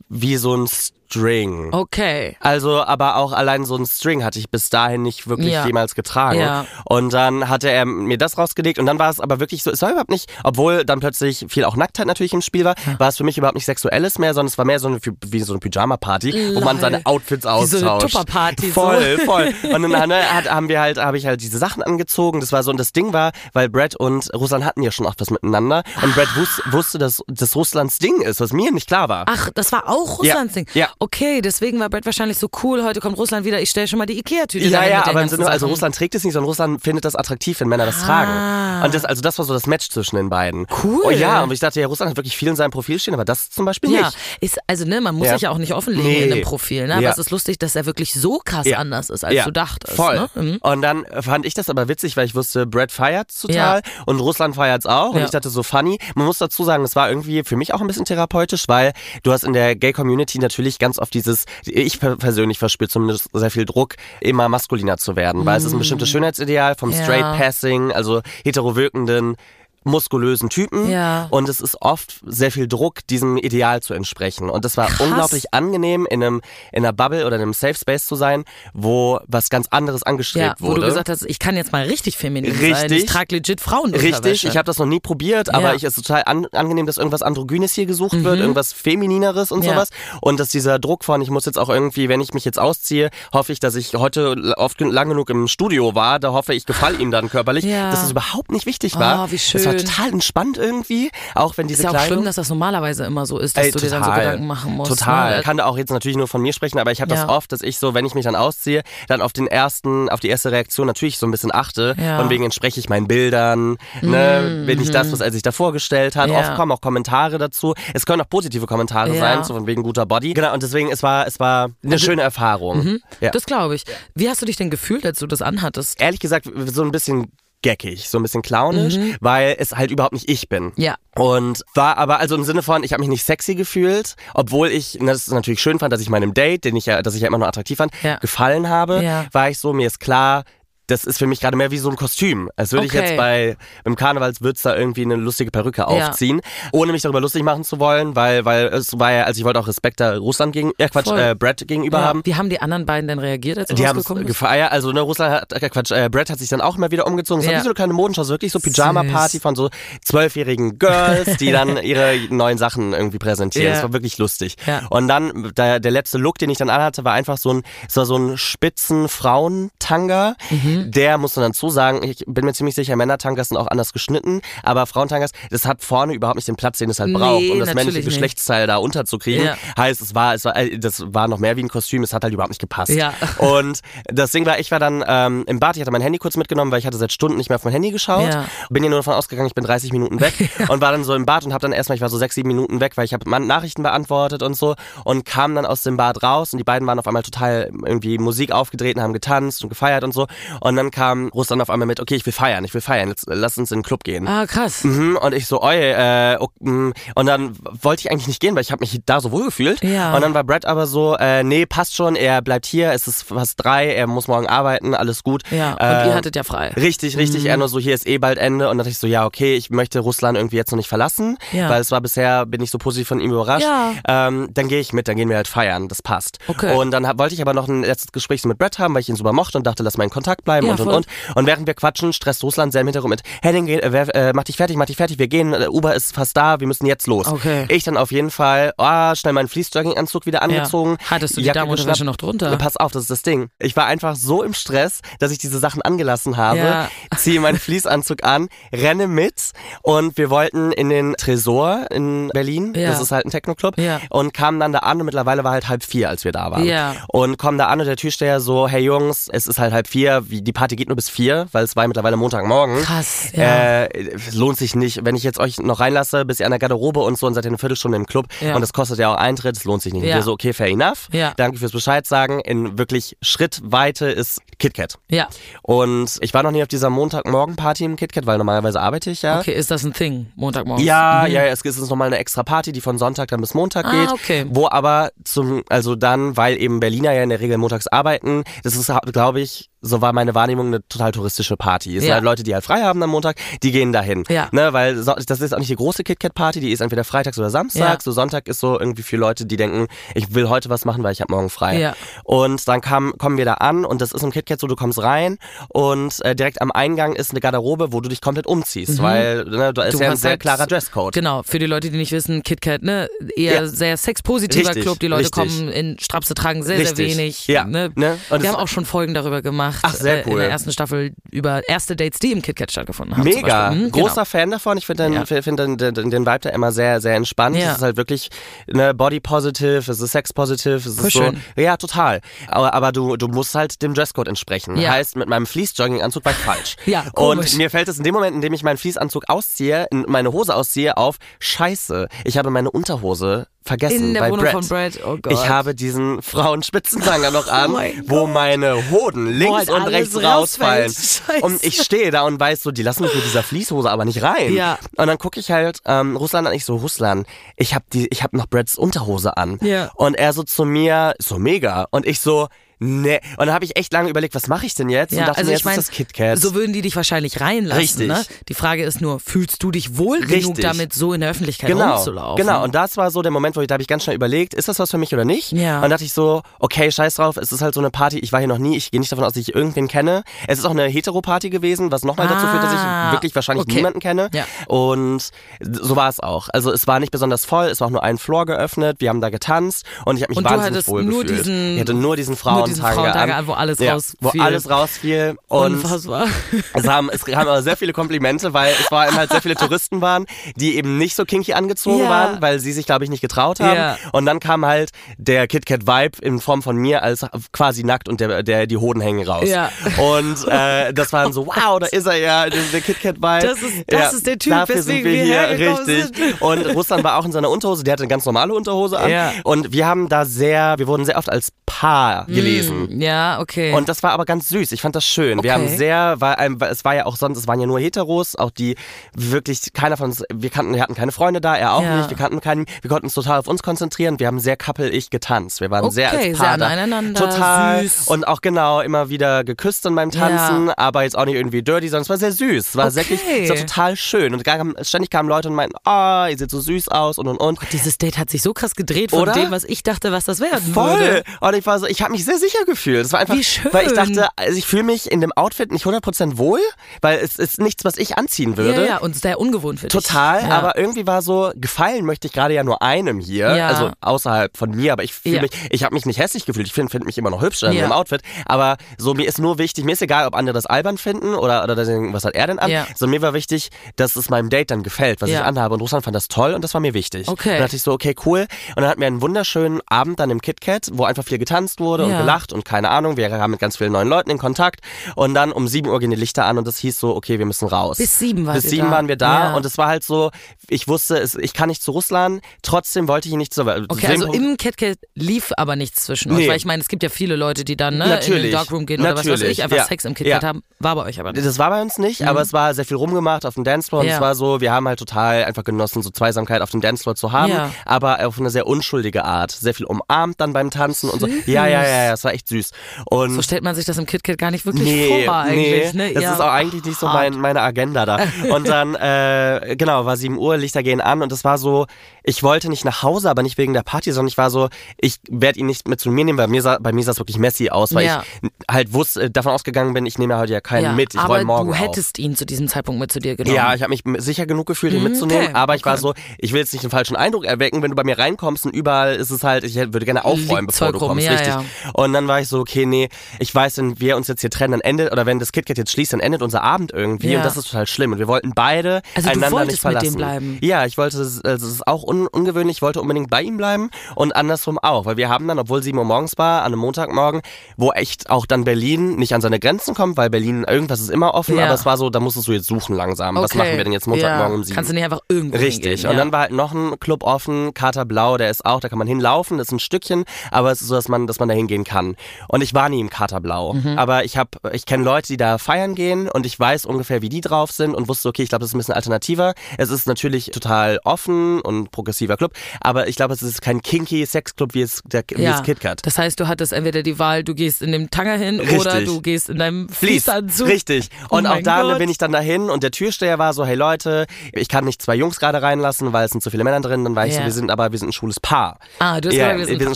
wie so ein String. Okay. Also, aber auch allein so ein String hatte ich bis dahin nicht wirklich Ja. jemals getragen. Ja. Und dann hatte er mir das rausgelegt und dann war es aber wirklich so, es war überhaupt nicht, obwohl dann plötzlich viel auch Nacktheit natürlich im Spiel war, war es für mich überhaupt nicht Sexuelles mehr, sondern es war mehr so eine, wie so eine Pyjama-Party, wo man seine Outfits Wie so eine austauscht. Tupperparty, so. Voll, voll. Und dann hat, haben wir halt, habe ich halt diese Sachen angezogen. Das war so, und das Ding war, weil Brad und Russland hatten ja schon auch was miteinander. Und Brad wus, wusste, dass das Russlands Ding ist, was mir nicht klar war. Ach, das war auch Russlands Ding. ja. Okay, deswegen war Brad wahrscheinlich so cool. Heute kommt Russland wieder. Ich stelle schon mal die Ikea-Tüte Ja, ja, aber Sinne, also. Russland trägt es nicht, sondern Russland findet das attraktiv, wenn Männer das Ah. tragen. Und das, also das war so das Match zwischen den beiden. Cool. Oh ja, und ich dachte, ja, Russland hat wirklich viel in seinem Profil stehen, aber das zum Beispiel Ja, nicht. ist, also ne, man muss Ja. sich ja auch nicht offenlegen Nee. in einem Profil, ne? Aber Ja. es ist lustig, dass er wirklich so krass anders ist, als du dachtest. Voll. Ne? Mhm. Und dann fand ich das aber witzig, weil ich wusste, Brad feiert's total und Russland feiert's auch. Und ich dachte so funny. Man muss dazu sagen, es war irgendwie für mich auch ein bisschen therapeutisch, weil du hast in der Gay-Community natürlich ganz oft dieses, ich per- persönlich verspüre zumindest sehr viel Druck, immer maskuliner zu werden. Weil es ist ein bestimmtes Schönheitsideal vom Mm. Ja. Straight Passing, also hetero wirkenden muskulösen Typen Ja. und es ist oft sehr viel Druck, diesem Ideal zu entsprechen. Und das war unglaublich angenehm, in einem in einer Bubble oder in einem Safe Space zu sein, wo was ganz anderes angestrebt Ja, wo wurde. du gesagt hast, ich kann jetzt mal richtig feminin sein. Richtig. Ich trage legit Frauen Richtig, ich habe das noch nie probiert, aber Ja. ich es ist total an, angenehm, dass irgendwas Androgynes hier gesucht wird, irgendwas Feminineres und Mhm. Ja. sowas. Und dass dieser Druck von, ich muss jetzt auch irgendwie, wenn ich mich jetzt ausziehe, hoffe ich, dass ich heute oft lang genug im Studio war, da hoffe ich, gefall ihm dann körperlich, dass es überhaupt nicht wichtig war. Oh, wie Das war total entspannt irgendwie, auch wenn diese Ist ja auch Kleidung... schlimm, dass das normalerweise immer so ist, dass Ey, du dir dann so Gedanken machen musst. Total. Ne? Kann da auch jetzt natürlich nur von mir sprechen, aber ich habe Ja. das oft, dass ich so, wenn ich mich dann ausziehe, dann auf den ersten, auf die erste Reaktion natürlich so ein bisschen achte. Ja. Von wegen entspreche ich meinen Bildern, ne, bin ich das, was er sich da vorgestellt hat. Mhm. Ja. Oft kommen auch Kommentare dazu. Es können auch positive Kommentare sein, so von wegen guter Body. Genau, und deswegen, es war, es war eine schöne Erfahrung. Ja. Das glaube ich. Wie hast du dich denn gefühlt, als du das anhattest? Ehrlich gesagt, so ein bisschen geckig, so ein bisschen clownisch, weil es halt überhaupt nicht ich bin. Mhm. Ja. Und war aber, also im Sinne von, ich habe mich nicht sexy gefühlt, obwohl ich, das natürlich schön fand, dass ich meinem Date, den ich ja, dass ich ja immer noch attraktiv fand, Ja. gefallen habe, Ja. war ich so, mir ist klar, das ist für mich gerade mehr wie so ein Kostüm. Als würde ich Okay. jetzt bei im Karnevalswürz da irgendwie eine lustige Perücke aufziehen, ohne mich darüber lustig machen zu wollen, weil weil es war ja, also ich wollte auch Respekt da Russland gegen, ja Quatsch, Voll. äh, Brad gegenüber Ja. haben. Wie haben die anderen beiden denn reagiert, als Die haben es gefeiert, also ne, Russland hat, äh, Quatsch, äh, Brad hat sich dann auch immer wieder umgezogen. Es war Ja. wie so eine kleine Modenschau, wirklich so Pyjama-Party von so zwölfjährigen Girls, die dann ihre neuen Sachen irgendwie präsentieren. Ja. Das war wirklich lustig. Ja. Und dann, der, der letzte Look, den ich dann anhatte, war einfach so ein, es war so ein spitzen Frauentanga. Mhm. Der muss man dann zusagen, ich bin mir ziemlich sicher, Männertangas sind auch anders geschnitten, aber Frauentangas, das hat vorne überhaupt nicht den Platz, den es halt Nee, braucht, um das männliche. Geschlechtsteil da unterzukriegen. Ja. Heißt, es war, es war, äh, das war noch mehr wie ein Kostüm, es hat halt überhaupt nicht gepasst. Ja. Und das Ding war, ich war dann ähm, im Bad, ich hatte mein Handy kurz mitgenommen, weil ich hatte seit Stunden nicht mehr auf mein Handy geschaut. Ja. Bin hier nur davon ausgegangen, ich bin 30 Minuten weg und war dann so im Bad und habe dann erstmal, ich war so sechs, sieben Minuten weg, weil ich habe Nachrichten beantwortet und so und kam dann aus dem Bad raus und die beiden waren auf einmal total irgendwie Musik aufgedreht und haben getanzt und gefeiert und so. Und dann kam Russland auf einmal mit, okay, ich will feiern, ich will feiern, jetzt lass uns in den Club gehen. Ah, krass. Mhm, und ich so, oi, äh, ok, mm. und dann wollte ich eigentlich nicht gehen, weil ich habe mich da so wohl gefühlt. Ja. Und dann war Brad aber so, äh, nee, passt schon, er bleibt hier, es ist fast drei, er muss morgen arbeiten, alles gut. Ja, und Äh, ihr hattet ja frei. Richtig, richtig. Mhm. Er nur so, hier ist eh bald Ende. Und dann dachte ich so, ja, okay, ich möchte Russland irgendwie jetzt noch nicht verlassen, Ja. weil es war bisher, bin ich so positiv von ihm überrascht. Ja. Ähm, dann gehe ich mit, dann gehen wir halt feiern, das passt. Okay. Und dann hab, wollte ich aber noch ein letztes Gespräch mit Brett haben, weil ich ihn super mochte und dachte, lass in Kontakt bleiben Ja, und und und. Und während wir quatschen, stresst Russland sehr im Hintergrund mit, Henning, äh, äh, mach dich fertig, mach dich fertig, wir gehen, äh, Uber ist fast da, wir müssen jetzt los. Okay. Ich dann auf jeden Fall, ah, schnell meinen Fließjogginganzug wieder angezogen. Hattest du die geschnappt. noch drunter? Ja, pass auf, das ist das Ding. Ich war einfach so im Stress, dass ich diese Sachen angelassen habe, Ja. ziehe meinen Fließanzug an, renne mit und wir wollten in den Tresor in Berlin, Ja. das ist halt ein Techno-Club, Ja. und kamen dann da an und mittlerweile war halt halb vier, als wir da waren. Ja. Und kommen da an und der Türsteher so, hey Jungs, es ist halt halb vier, wie- die Party geht nur bis vier, weil es war mittlerweile Montagmorgen. Krass, ja. Äh, es lohnt sich nicht, wenn ich jetzt euch noch reinlasse, bis ihr an der Garderobe und so und seid ihr eine Viertelstunde im Club Ja. und das kostet ja auch Eintritt, es lohnt sich nicht. Und Ja. wir so, okay, fair enough. Ja. Danke fürs Bescheid sagen. In wirklich Schrittweite ist KitKat. Ja. Und ich war noch nie auf dieser Montagmorgen-Party im KitKat, weil normalerweise arbeite ich ja. Okay, ist das ein Thing, Montagmorgen? Ja, ja, ja, es ist nochmal eine extra Party, die von Sonntag dann bis Montag Ah, geht. okay. Wo aber zum, also dann, weil eben Berliner ja in der Regel montags arbeiten, das ist, glaube ich, so war meine Wahrnehmung eine total touristische Party. Es sind Ja. halt Leute, die halt frei haben am Montag, die gehen dahin. Ja. Ne, weil so, das ist auch nicht die große KitKat-Party, die ist entweder freitags oder samstags. Ja. So Sonntag ist so irgendwie für Leute, die denken, ich will heute was machen, weil ich habe morgen frei. Ja. Und dann kam, kommen wir da an und das ist im KitKat so, du kommst rein und äh, direkt am Eingang ist eine Garderobe, wo du dich komplett umziehst, weil ne, da ist Mhm. Du ja ein sehr halt- klarer Dresscode. Genau, für die Leute, die nicht wissen, KitKat, ne, eher Ja. sehr sexpositiver Club. Die Leute richtig. kommen in Strapse tragen sehr, Richtig. sehr wenig. Ja, Ne? ne? Und Wir haben auch schon Folgen darüber gemacht. Ach, sehr äh, In cool. der ersten Staffel über erste Dates, die im KitKat stattgefunden haben. Mega, Beispiel. Mhm, großer genau. Fan davon. Ich finde den, Ja. find den, den, den Vibe da immer sehr, sehr entspannt. Ja. Es ist halt wirklich ne, body positive, es ist sex positive, es ist so. Ja, total. Aber, aber du, du musst halt dem Dresscode entsprechen. Ja. Heißt, mit meinem Fließjogginganzug war ich falsch. Ja, komisch. Und mir fällt es in dem Moment, in dem ich meinen Fließanzug ausziehe, in meine Hose ausziehe, auf Scheiße. Ich habe meine Unterhose vergessen In der bei Wohnung Brett. von Brad, oh Gott. Ich habe diesen Frauenspitzenzanger noch an, mein wo meine Hoden links halt und rechts rausfallen. Scheiße. Und ich stehe da und weiß so, die lassen mich mit dieser Fließhose aber nicht rein. Ja. Und dann gucke ich halt ähm, Russland an, ich so, Russland, ich habe die, ich habe noch Brads Unterhose an. Ja. Und er so zu mir, so mega. Und ich so, nee. Und dann habe ich echt lange überlegt, was mache ich denn jetzt? und Ja, dachte also mir, ich jetzt meine, ist das KitKat. so würden die dich wahrscheinlich reinlassen. Richtig. Ne? Die Frage ist nur, fühlst du dich wohl genug Richtig. damit, so in der Öffentlichkeit Genau, rumzulaufen? genau. Und das war so der Moment, wo ich, da habe ich ganz schnell überlegt, ist das was für mich oder nicht? Ja. Und dann dachte ich so, okay, scheiß drauf, es ist halt so eine Party, ich war hier noch nie, ich gehe nicht davon aus, dass ich irgendwen kenne. Es ist auch eine Hetero-Party gewesen, was nochmal dazu führt, dass Ah, ich wirklich wahrscheinlich okay. niemanden kenne. Ja. Und so war es auch. Also es war nicht besonders voll, es war auch nur ein Floor geöffnet, wir haben da getanzt und ich habe mich Und wahnsinnig wohl gefühlt. ich hatte nur diesen nur Frauentanga, diesen Frauentanga an, wo alles ja, rausfiel. Wo alles rausfiel. Und Unfassbar. es haben, es kamen aber sehr viele Komplimente, weil es vor allem halt sehr viele Touristen waren, die eben nicht so kinky angezogen Ja. waren, weil sie sich, glaube ich, nicht getraut haben. Ja. Und dann kam halt der KitKat Vibe in Form von mir als quasi nackt und der, der die Hoden hängen raus. Ja. Und äh, das war dann so, wow, da ist er ja, der, der KitKat Vibe. Das ist- das ist der Typ, dafür sind weswegen wir wir hier, richtig. sind. Und Russland war auch in seiner Unterhose, der hatte eine ganz normale Unterhose an. Und wir haben da sehr, wir wurden sehr oft als Paar gelesen. Gewesen. Ja, okay. Und das war aber ganz süß. Ich fand das schön. Wir Okay. haben sehr, war, ein- es war ja auch sonst, es waren ja nur Heteros, auch die wirklich, keiner von uns, wir kannten, wir hatten keine Freunde da, er auch Ja. nicht, wir kannten keinen, wir konnten uns total auf uns konzentrieren. Wir haben sehr couple-ich getanzt. Wir waren Okay, sehr als sehr Paar da. aneinander, Total. süß. Und auch genau immer wieder geküsst dann beim Tanzen, Ja. aber jetzt auch nicht irgendwie dirty, sondern es war sehr süß. Es war Okay. wirklich, es war total schön. Und ständig kamen Leute und meinten, ah, ihr seht so süß aus und und und. Dieses Date hat sich so krass gedreht von Oder? dem, was ich dachte, was das werden Voll. würde. Und ich war so, ich habe mich sehr sicher gefühlt. Es war einfach, Wie schön. weil ich dachte, also ich fühle mich in dem Outfit nicht 100% wohl, weil es ist nichts, was ich anziehen würde. Ja, ja, und sehr ungewohnt für dich. Total, ja. aber irgendwie war so, gefallen möchte ich gerade ja nur einem hier, Ja. also außerhalb von mir, aber ich fühle mich, ich habe mich nicht hässlich gefühlt, ich finde find mich immer noch hübsch in dem Outfit, aber so mir ist nur wichtig, mir ist egal, ob andere das albern finden oder, oder denken, was hat er denn an, so mir war wichtig, dass es meinem Date dann gefällt, was ich anhabe und Russland fand das toll und das war mir wichtig. Okay. Und dann dachte ich so, okay, cool und dann hatten wir einen wunderschönen Abend dann im KitKat, wo einfach viel getanzt wurde und Ja. Gelacht und keine Ahnung, wir haben mit ganz vielen neuen Leuten in Kontakt und dann um 7 Uhr gehen die Lichter an und das hieß so, okay, wir müssen raus. Bis sieben wart Bis ihr sieben da. waren wir da Ja. und es war halt so, ich wusste, es, ich kann nicht zu Russland, trotzdem wollte ich ihn nicht zu. Okay, also im CatCat lief aber nichts zwischen euch, Nee. weil ich meine, es gibt ja viele Leute, die dann ne, in Natürlich. den Darkroom gehen oder was weiß Natürlich, ich, einfach ja. Sex im KitKat Ja. haben, war bei euch aber nicht. das war bei uns nicht, aber es war sehr viel rumgemacht auf dem Dancefloor und es war so, wir haben halt total einfach genossen, so Zweisamkeit auf dem Dancefloor zu haben, aber auf eine sehr unschuldige Art. Sehr viel umarmt dann beim Tanzen und so. Ja, ja, ja, ja, es war echt süß. Und So stellt man sich das im KitKat gar nicht wirklich Nee, vor eigentlich. nee, ne? das Ja. ist auch eigentlich nicht so mein, meine Agenda da. Und dann, äh, genau, war 7 Uhr, Lichter gehen an und es war so, ich wollte nicht nach Hause, aber nicht wegen der Party, sondern ich war so, ich werde ihn nicht mit zu mir nehmen, weil mir sah, bei mir sah es wirklich messy aus, weil Ja. ich halt wusste, davon ausgegangen bin, ich nehme ja heute ja keinen ja, mit, ich aber roll morgen du auf. hättest ihn zu diesem Zeitpunkt mit zu dir genommen. Ja, ich habe mich sicher genug gefühlt, ihn mitzunehmen, okay, aber ich war okay. so, ich will jetzt nicht den falschen Eindruck erwecken, wenn du bei mir reinkommst und überall ist es halt, ich würde gerne aufräumen, Liegt bevor du kommst, ja, richtig. Und dann war ich so, okay, nee, ich weiß, wenn wir uns jetzt hier trennen, dann endet, oder wenn das KitKat jetzt schließt, dann endet unser Abend irgendwie und das ist total schlimm und wir wollten beide Also einander nicht verlassen. mit dem bleiben? Ja, ich wollte, also es ist auch un ungewöhnlich, ich wollte unbedingt bei ihm bleiben und andersrum auch, weil wir haben dann, obwohl 7 Uhr morgens war, an einem Montagmorgen, wo echt auch dann Berlin nicht an seine Grenzen kommt, weil Berlin, irgendwas ist immer offen, Ja. aber es war so, da musstest du jetzt suchen langsam. Was Okay. machen wir denn jetzt Montagmorgen ja. um 7 Kannst du nicht einfach irgendwo Richtig. hingehen, Und dann war halt noch ein Club offen, Kater Blau, der ist auch, da kann man hinlaufen, das ist ein Stückchen, aber es ist so, dass man, dass man da hingehen kann. Und ich war nie im Kater Blau, Mhm. aber ich habe, ich kenne Leute, die da feiern gehen und ich weiß ungefähr, wie die drauf sind und wusste, okay, ich glaube, das ist ein bisschen alternativer. Es ist natürlich total offen und progressiver Club, aber ich glaube, es ist kein kinky Sexclub wie es der wie ja. es KitKat. Das heißt, du hattest entweder die Wahl, du gehst in dem Tanger hin oder Richtig. du gehst in deinem Fließ. Fließanzug. Richtig. Oh Und auch mein da Gott. bin ich dann dahin und der Türsteher war so, hey Leute, ich kann nicht zwei Jungs gerade reinlassen, weil es sind zu viele Männer drin. Dann war ich Ja. so, wir sind aber, wir sind ein schwules Paar. Ah, du hast ja, gesagt, wir sind- ein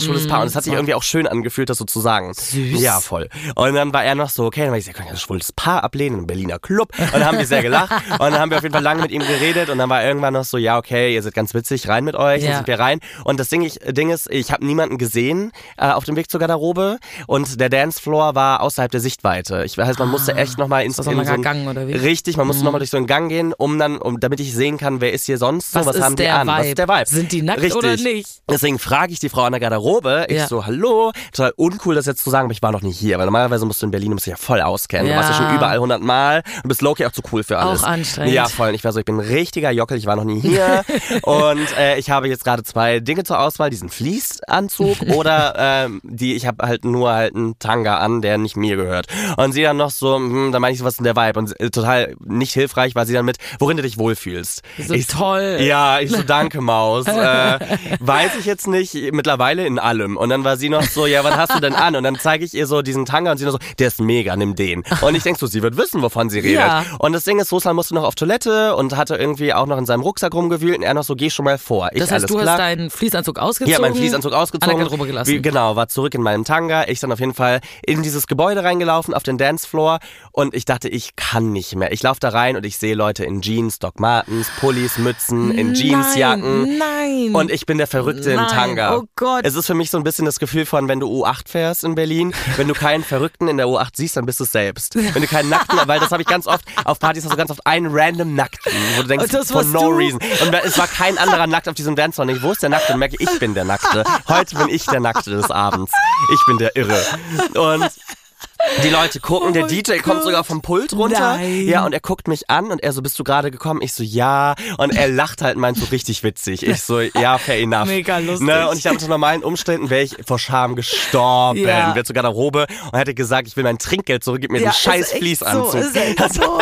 schwules Paar. Und es hat sich Mm, irgendwie auch schön angefühlt, das so zu sagen. Süß. Ja, voll. Und dann war er noch so, okay, dann war ich so, kann ich ein schwules Paar ablehnen, ein Berliner Club. Und dann haben wir sehr gelacht. und dann haben wir auf jeden Fall lange mit ihm geredet. Und dann war irgendwann noch so, ja, okay, ihr seid ganz witzig, rein mit euch. Ja. Dann sind wir rein. Und das Ding, ich, Ding ist, ich habe niemanden gesehen äh, auf dem Weg zur Garderobe. Und der Dancefloor war außerhalb der Sichtweite. Ich weiß, man musste echt nochmal ins Ah. das so Gang oder wie? Mhm. Richtig, man musste nochmal durch so einen Gang gehen, um dann, um, damit ich sehen kann, wer ist hier sonst so, Was was, haben die an, was Vibe? ist der Vibe. Sind die nackt Richtig. oder nicht? Deswegen frage ich die Frau an der Garderobe, ich Ja. so, hallo, total uncool das jetzt zu sagen, aber ich war noch nicht hier, weil normalerweise musst du in Berlin, du musst dich ja voll auskennen. Ja. Du warst ja schon überall hundertmal und bist Loki auch zu cool für alles. Auch anstrengend. Ja, voll. Und ich war so, ich bin ein richtiger Jockel, ich war noch nie hier und äh, ich habe jetzt gerade zwei Dinge zur Auswahl, diesen Fließanzug oder ähm, die, ich habe halt nur halt einen Tanga an, der nicht mir gehört. Und sie dann noch so, hm, da meine ich so, was ist denn der Vibe? Und äh, total nicht hilfreich war sie dann mit, worin du dich wohlfühlst. So ich, toll. Ja, ich so, danke Maus. äh, weiß ich jetzt nicht, mittlerweile in allem. Und dann war sie noch so, ja, was hast du denn an? Und dann zeige ich ihr so diesen Tanga und sie nur so, der ist mega, nimm den. Und ich denk so, sie wird wissen, wovon sie redet. Ja. Und das Ding ist, Ruslan musste noch auf Toilette und hatte irgendwie auch noch in seinem Rucksack rumgewühlt und er noch so, geh schon mal vor. Ich, Das heißt, du klar. hast deinen Fließanzug ausgezogen. Ja, meinen Fließanzug ausgezogen. An der gelassen. Wie, genau, war zurück in meinem Tanga. Ich dann auf jeden Fall in dieses Gebäude reingelaufen, auf den Dancefloor. Und ich dachte, ich kann nicht mehr. Ich laufe da rein und ich sehe Leute in Jeans, Doc Martens, Pullis, Mützen, in Jeansjacken. Nein. Und ich bin der Verrückte Nein, im Tanga. oh Gott. Es ist für mich so ein bisschen das Gefühl von, wenn du U8 fährst in Berlin, wenn du keinen Verrückten in der U8 siehst, dann bist du es selbst. Wenn du keinen Nackten, weil das habe ich ganz oft, auf Partys hast du ganz oft einen random Nackten, wo du denkst, for no du? reason. Und es war kein anderer nackt auf diesem Dance und ich, wo ist der Nackte? Und merke, ich bin der Nackte. Heute bin ich der Nackte des Abends. Ich bin der Irre. Und Die Leute gucken, der Oh DJ kommt sogar vom Pult runter. Nein. Ja, und er guckt mich an und er so, bist du gerade gekommen? Ich so, ja. Und er lacht halt, meint so richtig witzig. Ich so, ja, fair enough. Mega lustig. Ne? Und ich dachte, unter normalen Umständen wäre ich vor Scham gestorben. Ja. Wäre sogar der Robe und hätte gesagt, ich will mein Trinkgeld zurück, gib mir Ja, den scheiß Fließanzug. So, so.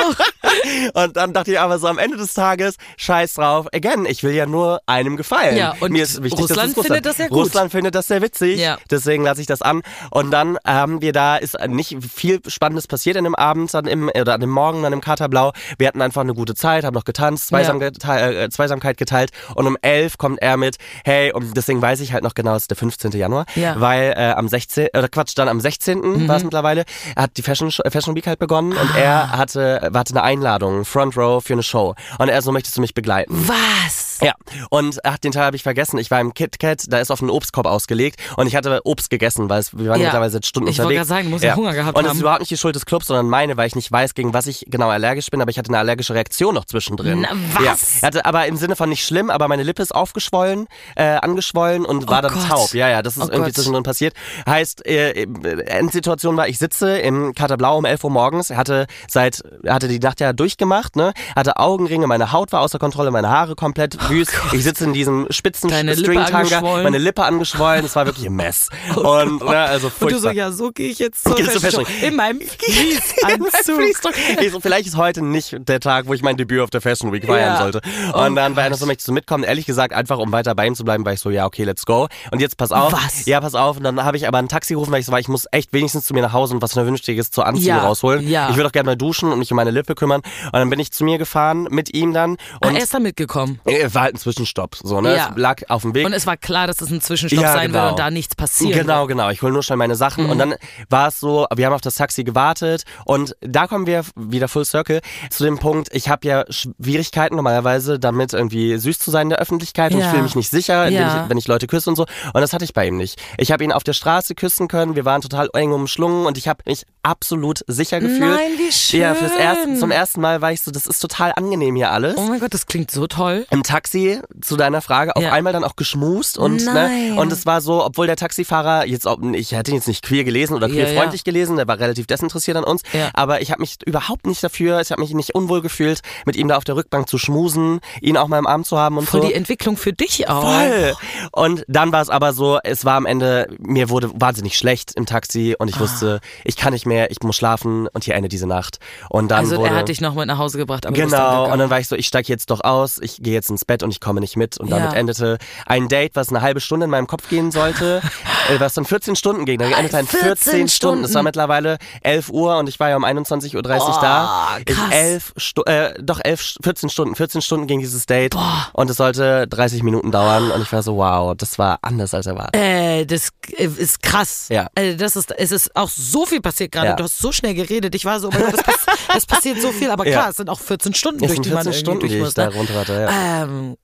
Und dann dachte ich aber so am Ende des Tages, scheiß drauf. Again, ich will ja nur einem gefallen. Ja, und Mir ist wichtig, Russland dass es findet das ja gut. Russland findet das sehr witzig. Ja. Deswegen lasse ich das an. Und dann haben wir da, ist nicht viel Spannendes passiert an dem Abend, an dem, oder an dem Morgen, an dem Katerblau. Wir hatten einfach eine gute Zeit, haben noch getanzt, Zweisam Ja. geteilt, äh, Zweisamkeit geteilt. Und um elf kommt er mit, hey, und deswegen weiß ich halt noch genau, es ist der 15. Januar, Ja. Mhm. weil äh, am 16., oder Quatsch, dann am 16. war es mittlerweile, hat die Fashion, äh, Fashion Week halt begonnen und Ah. er hatte, hatte eine Einladung, Front Row für eine Show. Und er so, möchtest du mich begleiten? Was? Ja, und ach, den Teil habe ich vergessen. Ich war im KitKat, da ist auf einen Obstkorb ausgelegt und ich hatte Obst gegessen, weil es, wir waren Ja. mittlerweile seit Stunden Ich wollte unterwegs. gerade sagen, du musst ja Hunger gehabt Und es haben. ist überhaupt nicht die Schuld des Clubs, sondern meine, weil ich nicht weiß, gegen was ich genau allergisch bin, aber ich hatte eine allergische Reaktion noch zwischendrin. Na, was? Ja, hatte aber im Sinne von nicht schlimm, aber meine Lippe ist aufgeschwollen, äh, angeschwollen und war Oh dann Gott. taub. Ja, ja, das ist Oh irgendwie Gott. zwischendrin passiert. Heißt, äh, Endsituation war, ich sitze im Katerblau um 11 Uhr morgens, hatte seit, hatte die Nacht ja durchgemacht, ne, hatte Augenringe, meine Haut war außer Kontrolle, meine Haare komplett wüst. ich sitze in diesem spitzen Oh Stringtanga, meine Lippe angeschwollen, es war wirklich ein Mess. und, ne, also Und du so, furchtbar. ja, so gehe ich jetzt zur Gehst zur Fashion Show. In meinem Fließanzug. so, vielleicht ist heute nicht der Tag, wo ich mein Debüt auf der Fashion Week feiern Ja. sollte. Oh Und dann war er so, möchtest du mitkommen? Ehrlich gesagt, einfach um weiter bei ihm zu bleiben, war ich so, ja, okay, let's go. Und jetzt pass auf. Was? Ja, pass auf. Und dann habe ich aber ein Taxi gerufen, weil ich so war, ich muss echt wenigstens zu mir nach Hause und was Vernünftiges zu anziehen Ja, rausholen. ja. Ich würde auch gerne mal duschen und mich um meine Lippe kümmern. Und dann bin ich zu mir gefahren mit ihm dann. Ah, Und er ist da mitgekommen. er war halt ein Zwischenstopp. So, ne? Ja. Es lag auf dem Weg. Und es war klar, dass es ein Zwischenstopp Ja, sein genau. würde und da nichts passiert. Genau, genau. Ich hole nur schnell meine Sachen. Und dann war es so, wir haben auf das Taxi gewartet. Und da kommen wir wieder full circle zu dem Punkt, ich habe ja Schwierigkeiten normalerweise damit irgendwie süß zu sein in der Öffentlichkeit und Ja. ich fühle mich nicht sicher, Ja. ich, wenn ich Leute küsse und so. Und das hatte ich bei ihm nicht. Ich habe ihn auf der Straße küssen können. Wir waren total eng umschlungen und ich habe mich absolut sicher gefühlt. Nein, wie schön. Ja, fürs erste, zum ersten Mal war ich so, das ist total angenehm hier alles Oh mein Gott, das klingt so toll. im Taxi zu deiner Frage auf Ja. einmal dann auch geschmust und Nein. ne, und es war so, obwohl der Taxifahrer jetzt ich hätte ihn jetzt nicht queer gelesen oder Ja, queerfreundlich gelesen, der war relativ desinteressiert an uns, Ja. aber ich habe mich überhaupt nicht dafür, ich habe mich nicht unwohl gefühlt, mit ihm da auf der Rückbank zu schmusen, ihn auch mal im Arm zu haben und Voll so. die Entwicklung für dich auch. Voll. Und dann war es aber so, es war am Ende, mir wurde wahnsinnig schlecht im Taxi und ich wusste, ich kann nicht mehr, ich muss schlafen und hier endet diese Nacht. Und dann Also wurde, er hat dich noch mit nach Hause gebracht, aber Genau, und dann war ich so, ich steige jetzt doch aus, ich gehe jetzt ins Bett und ich komme nicht mit. Und damit Ja. endete ein Date, was eine halbe Stunde in meinem Kopf gehen sollte, äh, was dann 14 Stunden ging. Dann endete ein 14, 14 Stunden. Es war mittlerweile 11 Uhr und ich war ja um 21.30 Uhr da. Ich krass. elf äh, doch 11, 14 Stunden, 14 Stunden ging dieses Date und es sollte 30 Minuten dauern und ich war so, wow, das war anders als erwartet. Äh, das ist krass. Ja. Äh, das ist, es ist auch so viel passiert gerade. Ja. Du hast so schnell geredet. Ich war so, oh Gott, das, pass, es passiert so viel. Aber Ja. klar, es sind auch 14 Stunden, Es durch die man 14 irgendwie Stunden, durch muss. da Ne? runter hatte. Ja. Ähm, äh,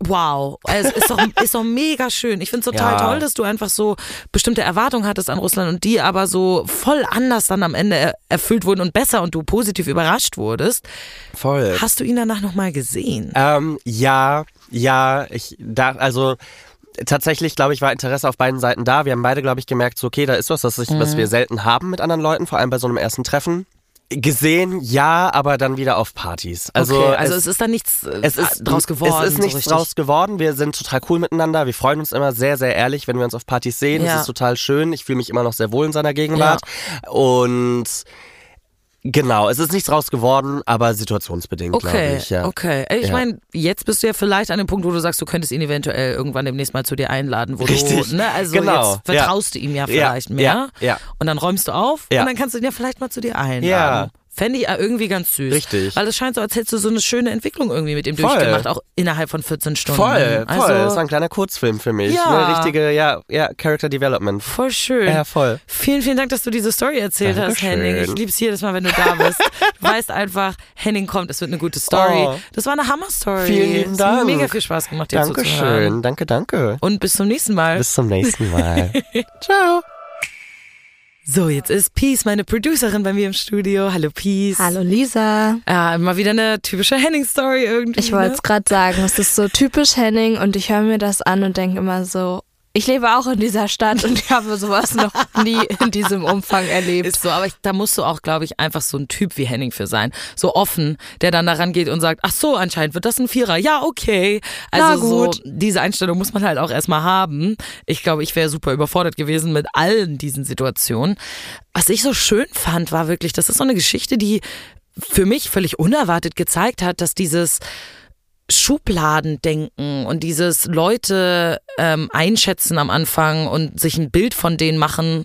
wow, es ist doch, ist doch mega schön. Ich finde es total Ja. toll, dass du einfach so bestimmte Erwartungen hattest an Russland und die aber so voll anders dann am Ende er erfüllt wurden und besser und du positiv überrascht wurdest. Voll. Hast du ihn danach nochmal gesehen? Ähm, ja, ja, ich da, also tatsächlich, glaube ich, war Interesse auf beiden Seiten da. Wir haben beide, glaube ich, gemerkt, so, okay, da ist was, das ich, was wir selten haben mit anderen Leuten, vor allem bei so einem ersten Treffen. Gesehen, ja, aber dann wieder auf Partys. Also, okay, also es, ist da nichts äh, es ist draus geworden. Es ist so nichts richtig. draus geworden. Wir sind total cool miteinander. Wir freuen uns immer sehr, sehr ehrlich, wenn wir uns auf Partys sehen. Ja. Es ist total schön. Ich fühle mich immer noch sehr wohl in seiner Gegenwart. Und genau, es ist nichts draus geworden, aber situationsbedingt, glaube Okay, ich. Ja. okay. Ich Ja. meine, jetzt bist du ja vielleicht an dem Punkt, wo du sagst, du könntest ihn eventuell irgendwann demnächst mal zu dir einladen, wo Richtig. du, ne, also Genau, jetzt vertraust du ihm ja Ja, vielleicht mehr. ja, ja. Und dann räumst du auf Ja. und dann kannst du ihn ja vielleicht mal zu dir einladen. Ja. Fände ich ja irgendwie ganz süß. Richtig. Weil es scheint so, als hättest du so eine schöne Entwicklung irgendwie mit ihm Voll. durchgemacht, auch innerhalb von 14 Stunden. Voll, voll. Also, das war ein kleiner Kurzfilm für mich. Ja. Ne, richtige, ja, ja, Character Development. voll schön. Ja, voll. Vielen, vielen Dank, dass du diese Story erzählt hast, Dankeschön. Henning. Ich lieb's jedes Mal, wenn du da bist. Du weißt einfach, Henning kommt, es wird eine gute Story. Oh. Das war eine Hammer-Story. Vielen lieben Es hat Dank. mega viel Spaß gemacht, dir zuzuhören. Dankeschön. Danke, danke. Und bis zum nächsten Mal. Bis zum nächsten Mal. Ciao. So, jetzt ist Peace, meine Producerin, bei mir im Studio. Hallo Peace. Hallo Lisa. Ja, mal wieder eine typische Henning-Story irgendwie. Ich wollte ne? es gerade sagen, es ist so typisch Henning und ich höre mir das an und denke immer so, Ich lebe auch in dieser Stadt und ich habe sowas noch nie in diesem Umfang erlebt. Ist so, aber ich, da musst du auch, glaube ich, einfach so ein Typ wie Henning für sein. So offen, der dann daran geht und sagt, ach so, anscheinend wird das ein Vierer. Ja, okay. Also so, diese Einstellung muss man halt auch erstmal haben. Ich glaube, ich wäre super überfordert gewesen mit allen diesen Situationen. Was ich so schön fand, war wirklich, das ist so eine Geschichte, die für mich völlig unerwartet gezeigt hat, dass dieses Schubladendenken und dieses Leute ähm, einschätzen am Anfang und sich ein Bild von denen machen,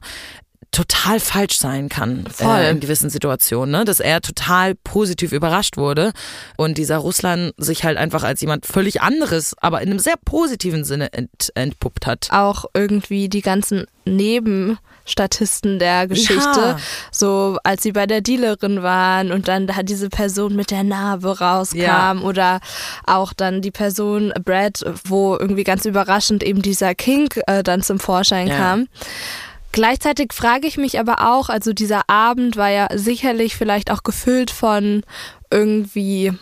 total falsch sein kann. Äh, in gewissen Situationen, ne? dass er total positiv überrascht wurde und dieser Russland sich halt einfach als jemand völlig anderes, aber in einem sehr positiven Sinne ent, entpuppt hat. Auch irgendwie die ganzen Nebenstatisten der Geschichte, Ja. so als sie bei der Dealerin waren und dann da diese Person mit der Narbe rauskam Ja. oder auch dann die Person Brad, wo irgendwie ganz überraschend eben dieser Kink äh, dann zum Vorschein Ja. kam. Gleichzeitig frage ich mich aber auch, also dieser Abend war ja sicherlich vielleicht auch gefüllt von irgendwie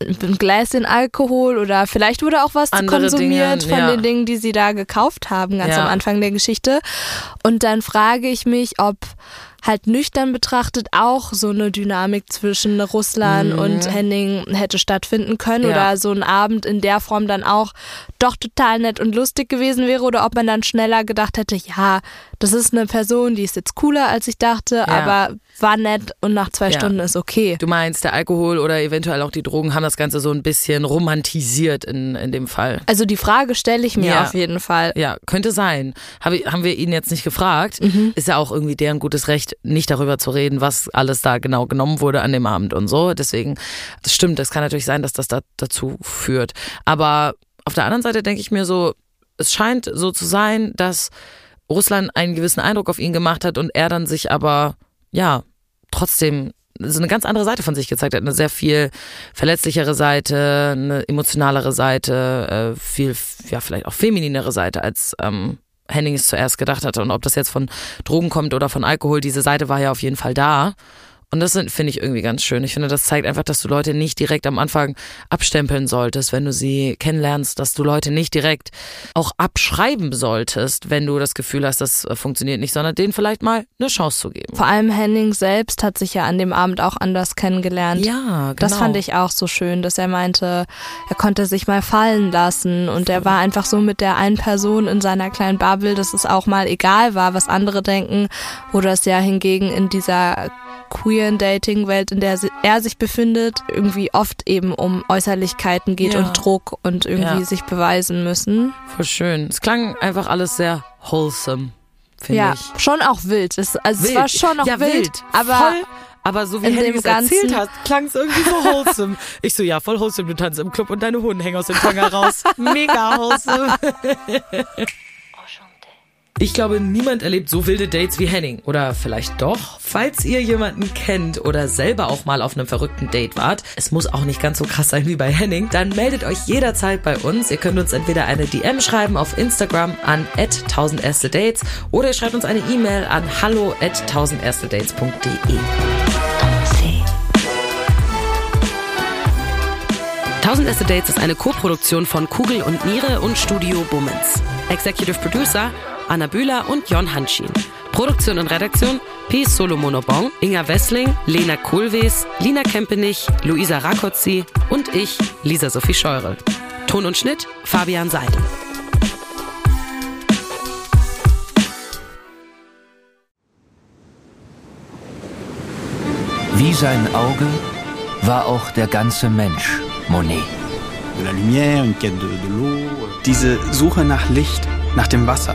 ein Gläschen Alkohol oder vielleicht wurde auch was Andere konsumiert Dinge, von ja. den Dingen, die sie da gekauft haben, ganz Ja. am Anfang der Geschichte. Und dann frage ich mich, ob halt nüchtern betrachtet auch so eine Dynamik zwischen Russland und Henning hätte stattfinden können Mhm. Ja. oder so ein Abend in der Form dann auch doch total nett und lustig gewesen wäre oder ob man dann schneller gedacht hätte, ja, das ist eine Person, die ist jetzt cooler als ich dachte, aber war nett und nach zwei Ja. Stunden ist okay. Du meinst, der Alkohol oder eventuell auch die Drogen haben das Ganze so ein bisschen romantisiert in, in dem Fall. Also die Frage stelle ich mir Ja. auf jeden Fall. Ja, könnte sein. Ich- haben wir ihn jetzt nicht gefragt. Mhm. Ist ja auch irgendwie deren gutes Recht, nicht darüber zu reden, was alles da genau genommen wurde an dem Abend und so. Deswegen, das stimmt, das kann natürlich sein, dass das da, dazu führt. Aber auf der anderen Seite denke ich mir so, es scheint so zu sein, dass Russland einen gewissen Eindruck auf ihn gemacht hat und er dann sich aber, ja, trotzdem so eine ganz andere Seite von sich gezeigt hat. Eine sehr viel verletzlichere Seite, eine emotionalere Seite, äh, viel, ja, vielleicht auch femininere Seite, als ähm, Henning es zuerst gedacht hatte. Und ob das jetzt von Drogen kommt oder von Alkohol, diese Seite war ja auf jeden Fall da. Und das finde ich irgendwie ganz schön. Ich finde, das zeigt einfach, dass du Leute nicht direkt am Anfang abstempeln solltest, wenn du sie kennenlernst, dass du Leute nicht direkt auch abschreiben solltest, wenn du das Gefühl hast, das äh, funktioniert nicht, sondern denen vielleicht mal eine Chance zu geben. Vor allem Henning selbst hat sich ja an dem Abend auch anders kennengelernt. Ja, genau. Das fand ich auch so schön, dass er meinte, er konnte sich mal fallen lassen und er war einfach so mit der einen Person in seiner kleinen Bubble, dass es auch mal egal war, was andere denken, wo das ja hingegen in dieser queeren Dating-Welt, in der er sich befindet, irgendwie oft eben um Äußerlichkeiten geht Ja. und Druck und irgendwie Ja. sich beweisen müssen. Voll schön. Es klang einfach alles sehr wholesome, finde Ja, ich. schon auch wild. Es, also es war schon noch ja, wild, aber voll. Aber so wie Henry dem es erzählt hat, klang es irgendwie so wholesome. Ich so, ja, voll wholesome. Du tanzt im Club und deine Hoden hängen aus dem Tanger raus. Mega wholesome. Ich glaube, niemand erlebt so wilde Dates wie Henning. Oder vielleicht doch? Falls ihr jemanden kennt oder selber auch mal auf einem verrückten Date wart, es muss auch nicht ganz so krass sein wie bei Henning, dann meldet euch jederzeit bei uns. Ihr könnt uns entweder eine DM schreiben auf Instagram an 1000 erste Dates oder ihr schreibt uns eine E-Mail an hallo at 1000 erste Dates.de. 1000 Erste Dates ist eine Co-Produktion von Kugel und Niere und Studio Bummens. Executive Producer Anna Bühler und Jon Hanschin. Produktion und Redaktion P. Solomonobong, Inga Wessling, Lena Kohlwees, Lina Kempenich, Luisa Rakotzi und ich, Lisa Sophie Scheurel. Ton und Schnitt Fabian Seidel. Wie sein Auge war auch der ganze Mensch Monet. Diese Suche nach Licht, nach dem Wasser,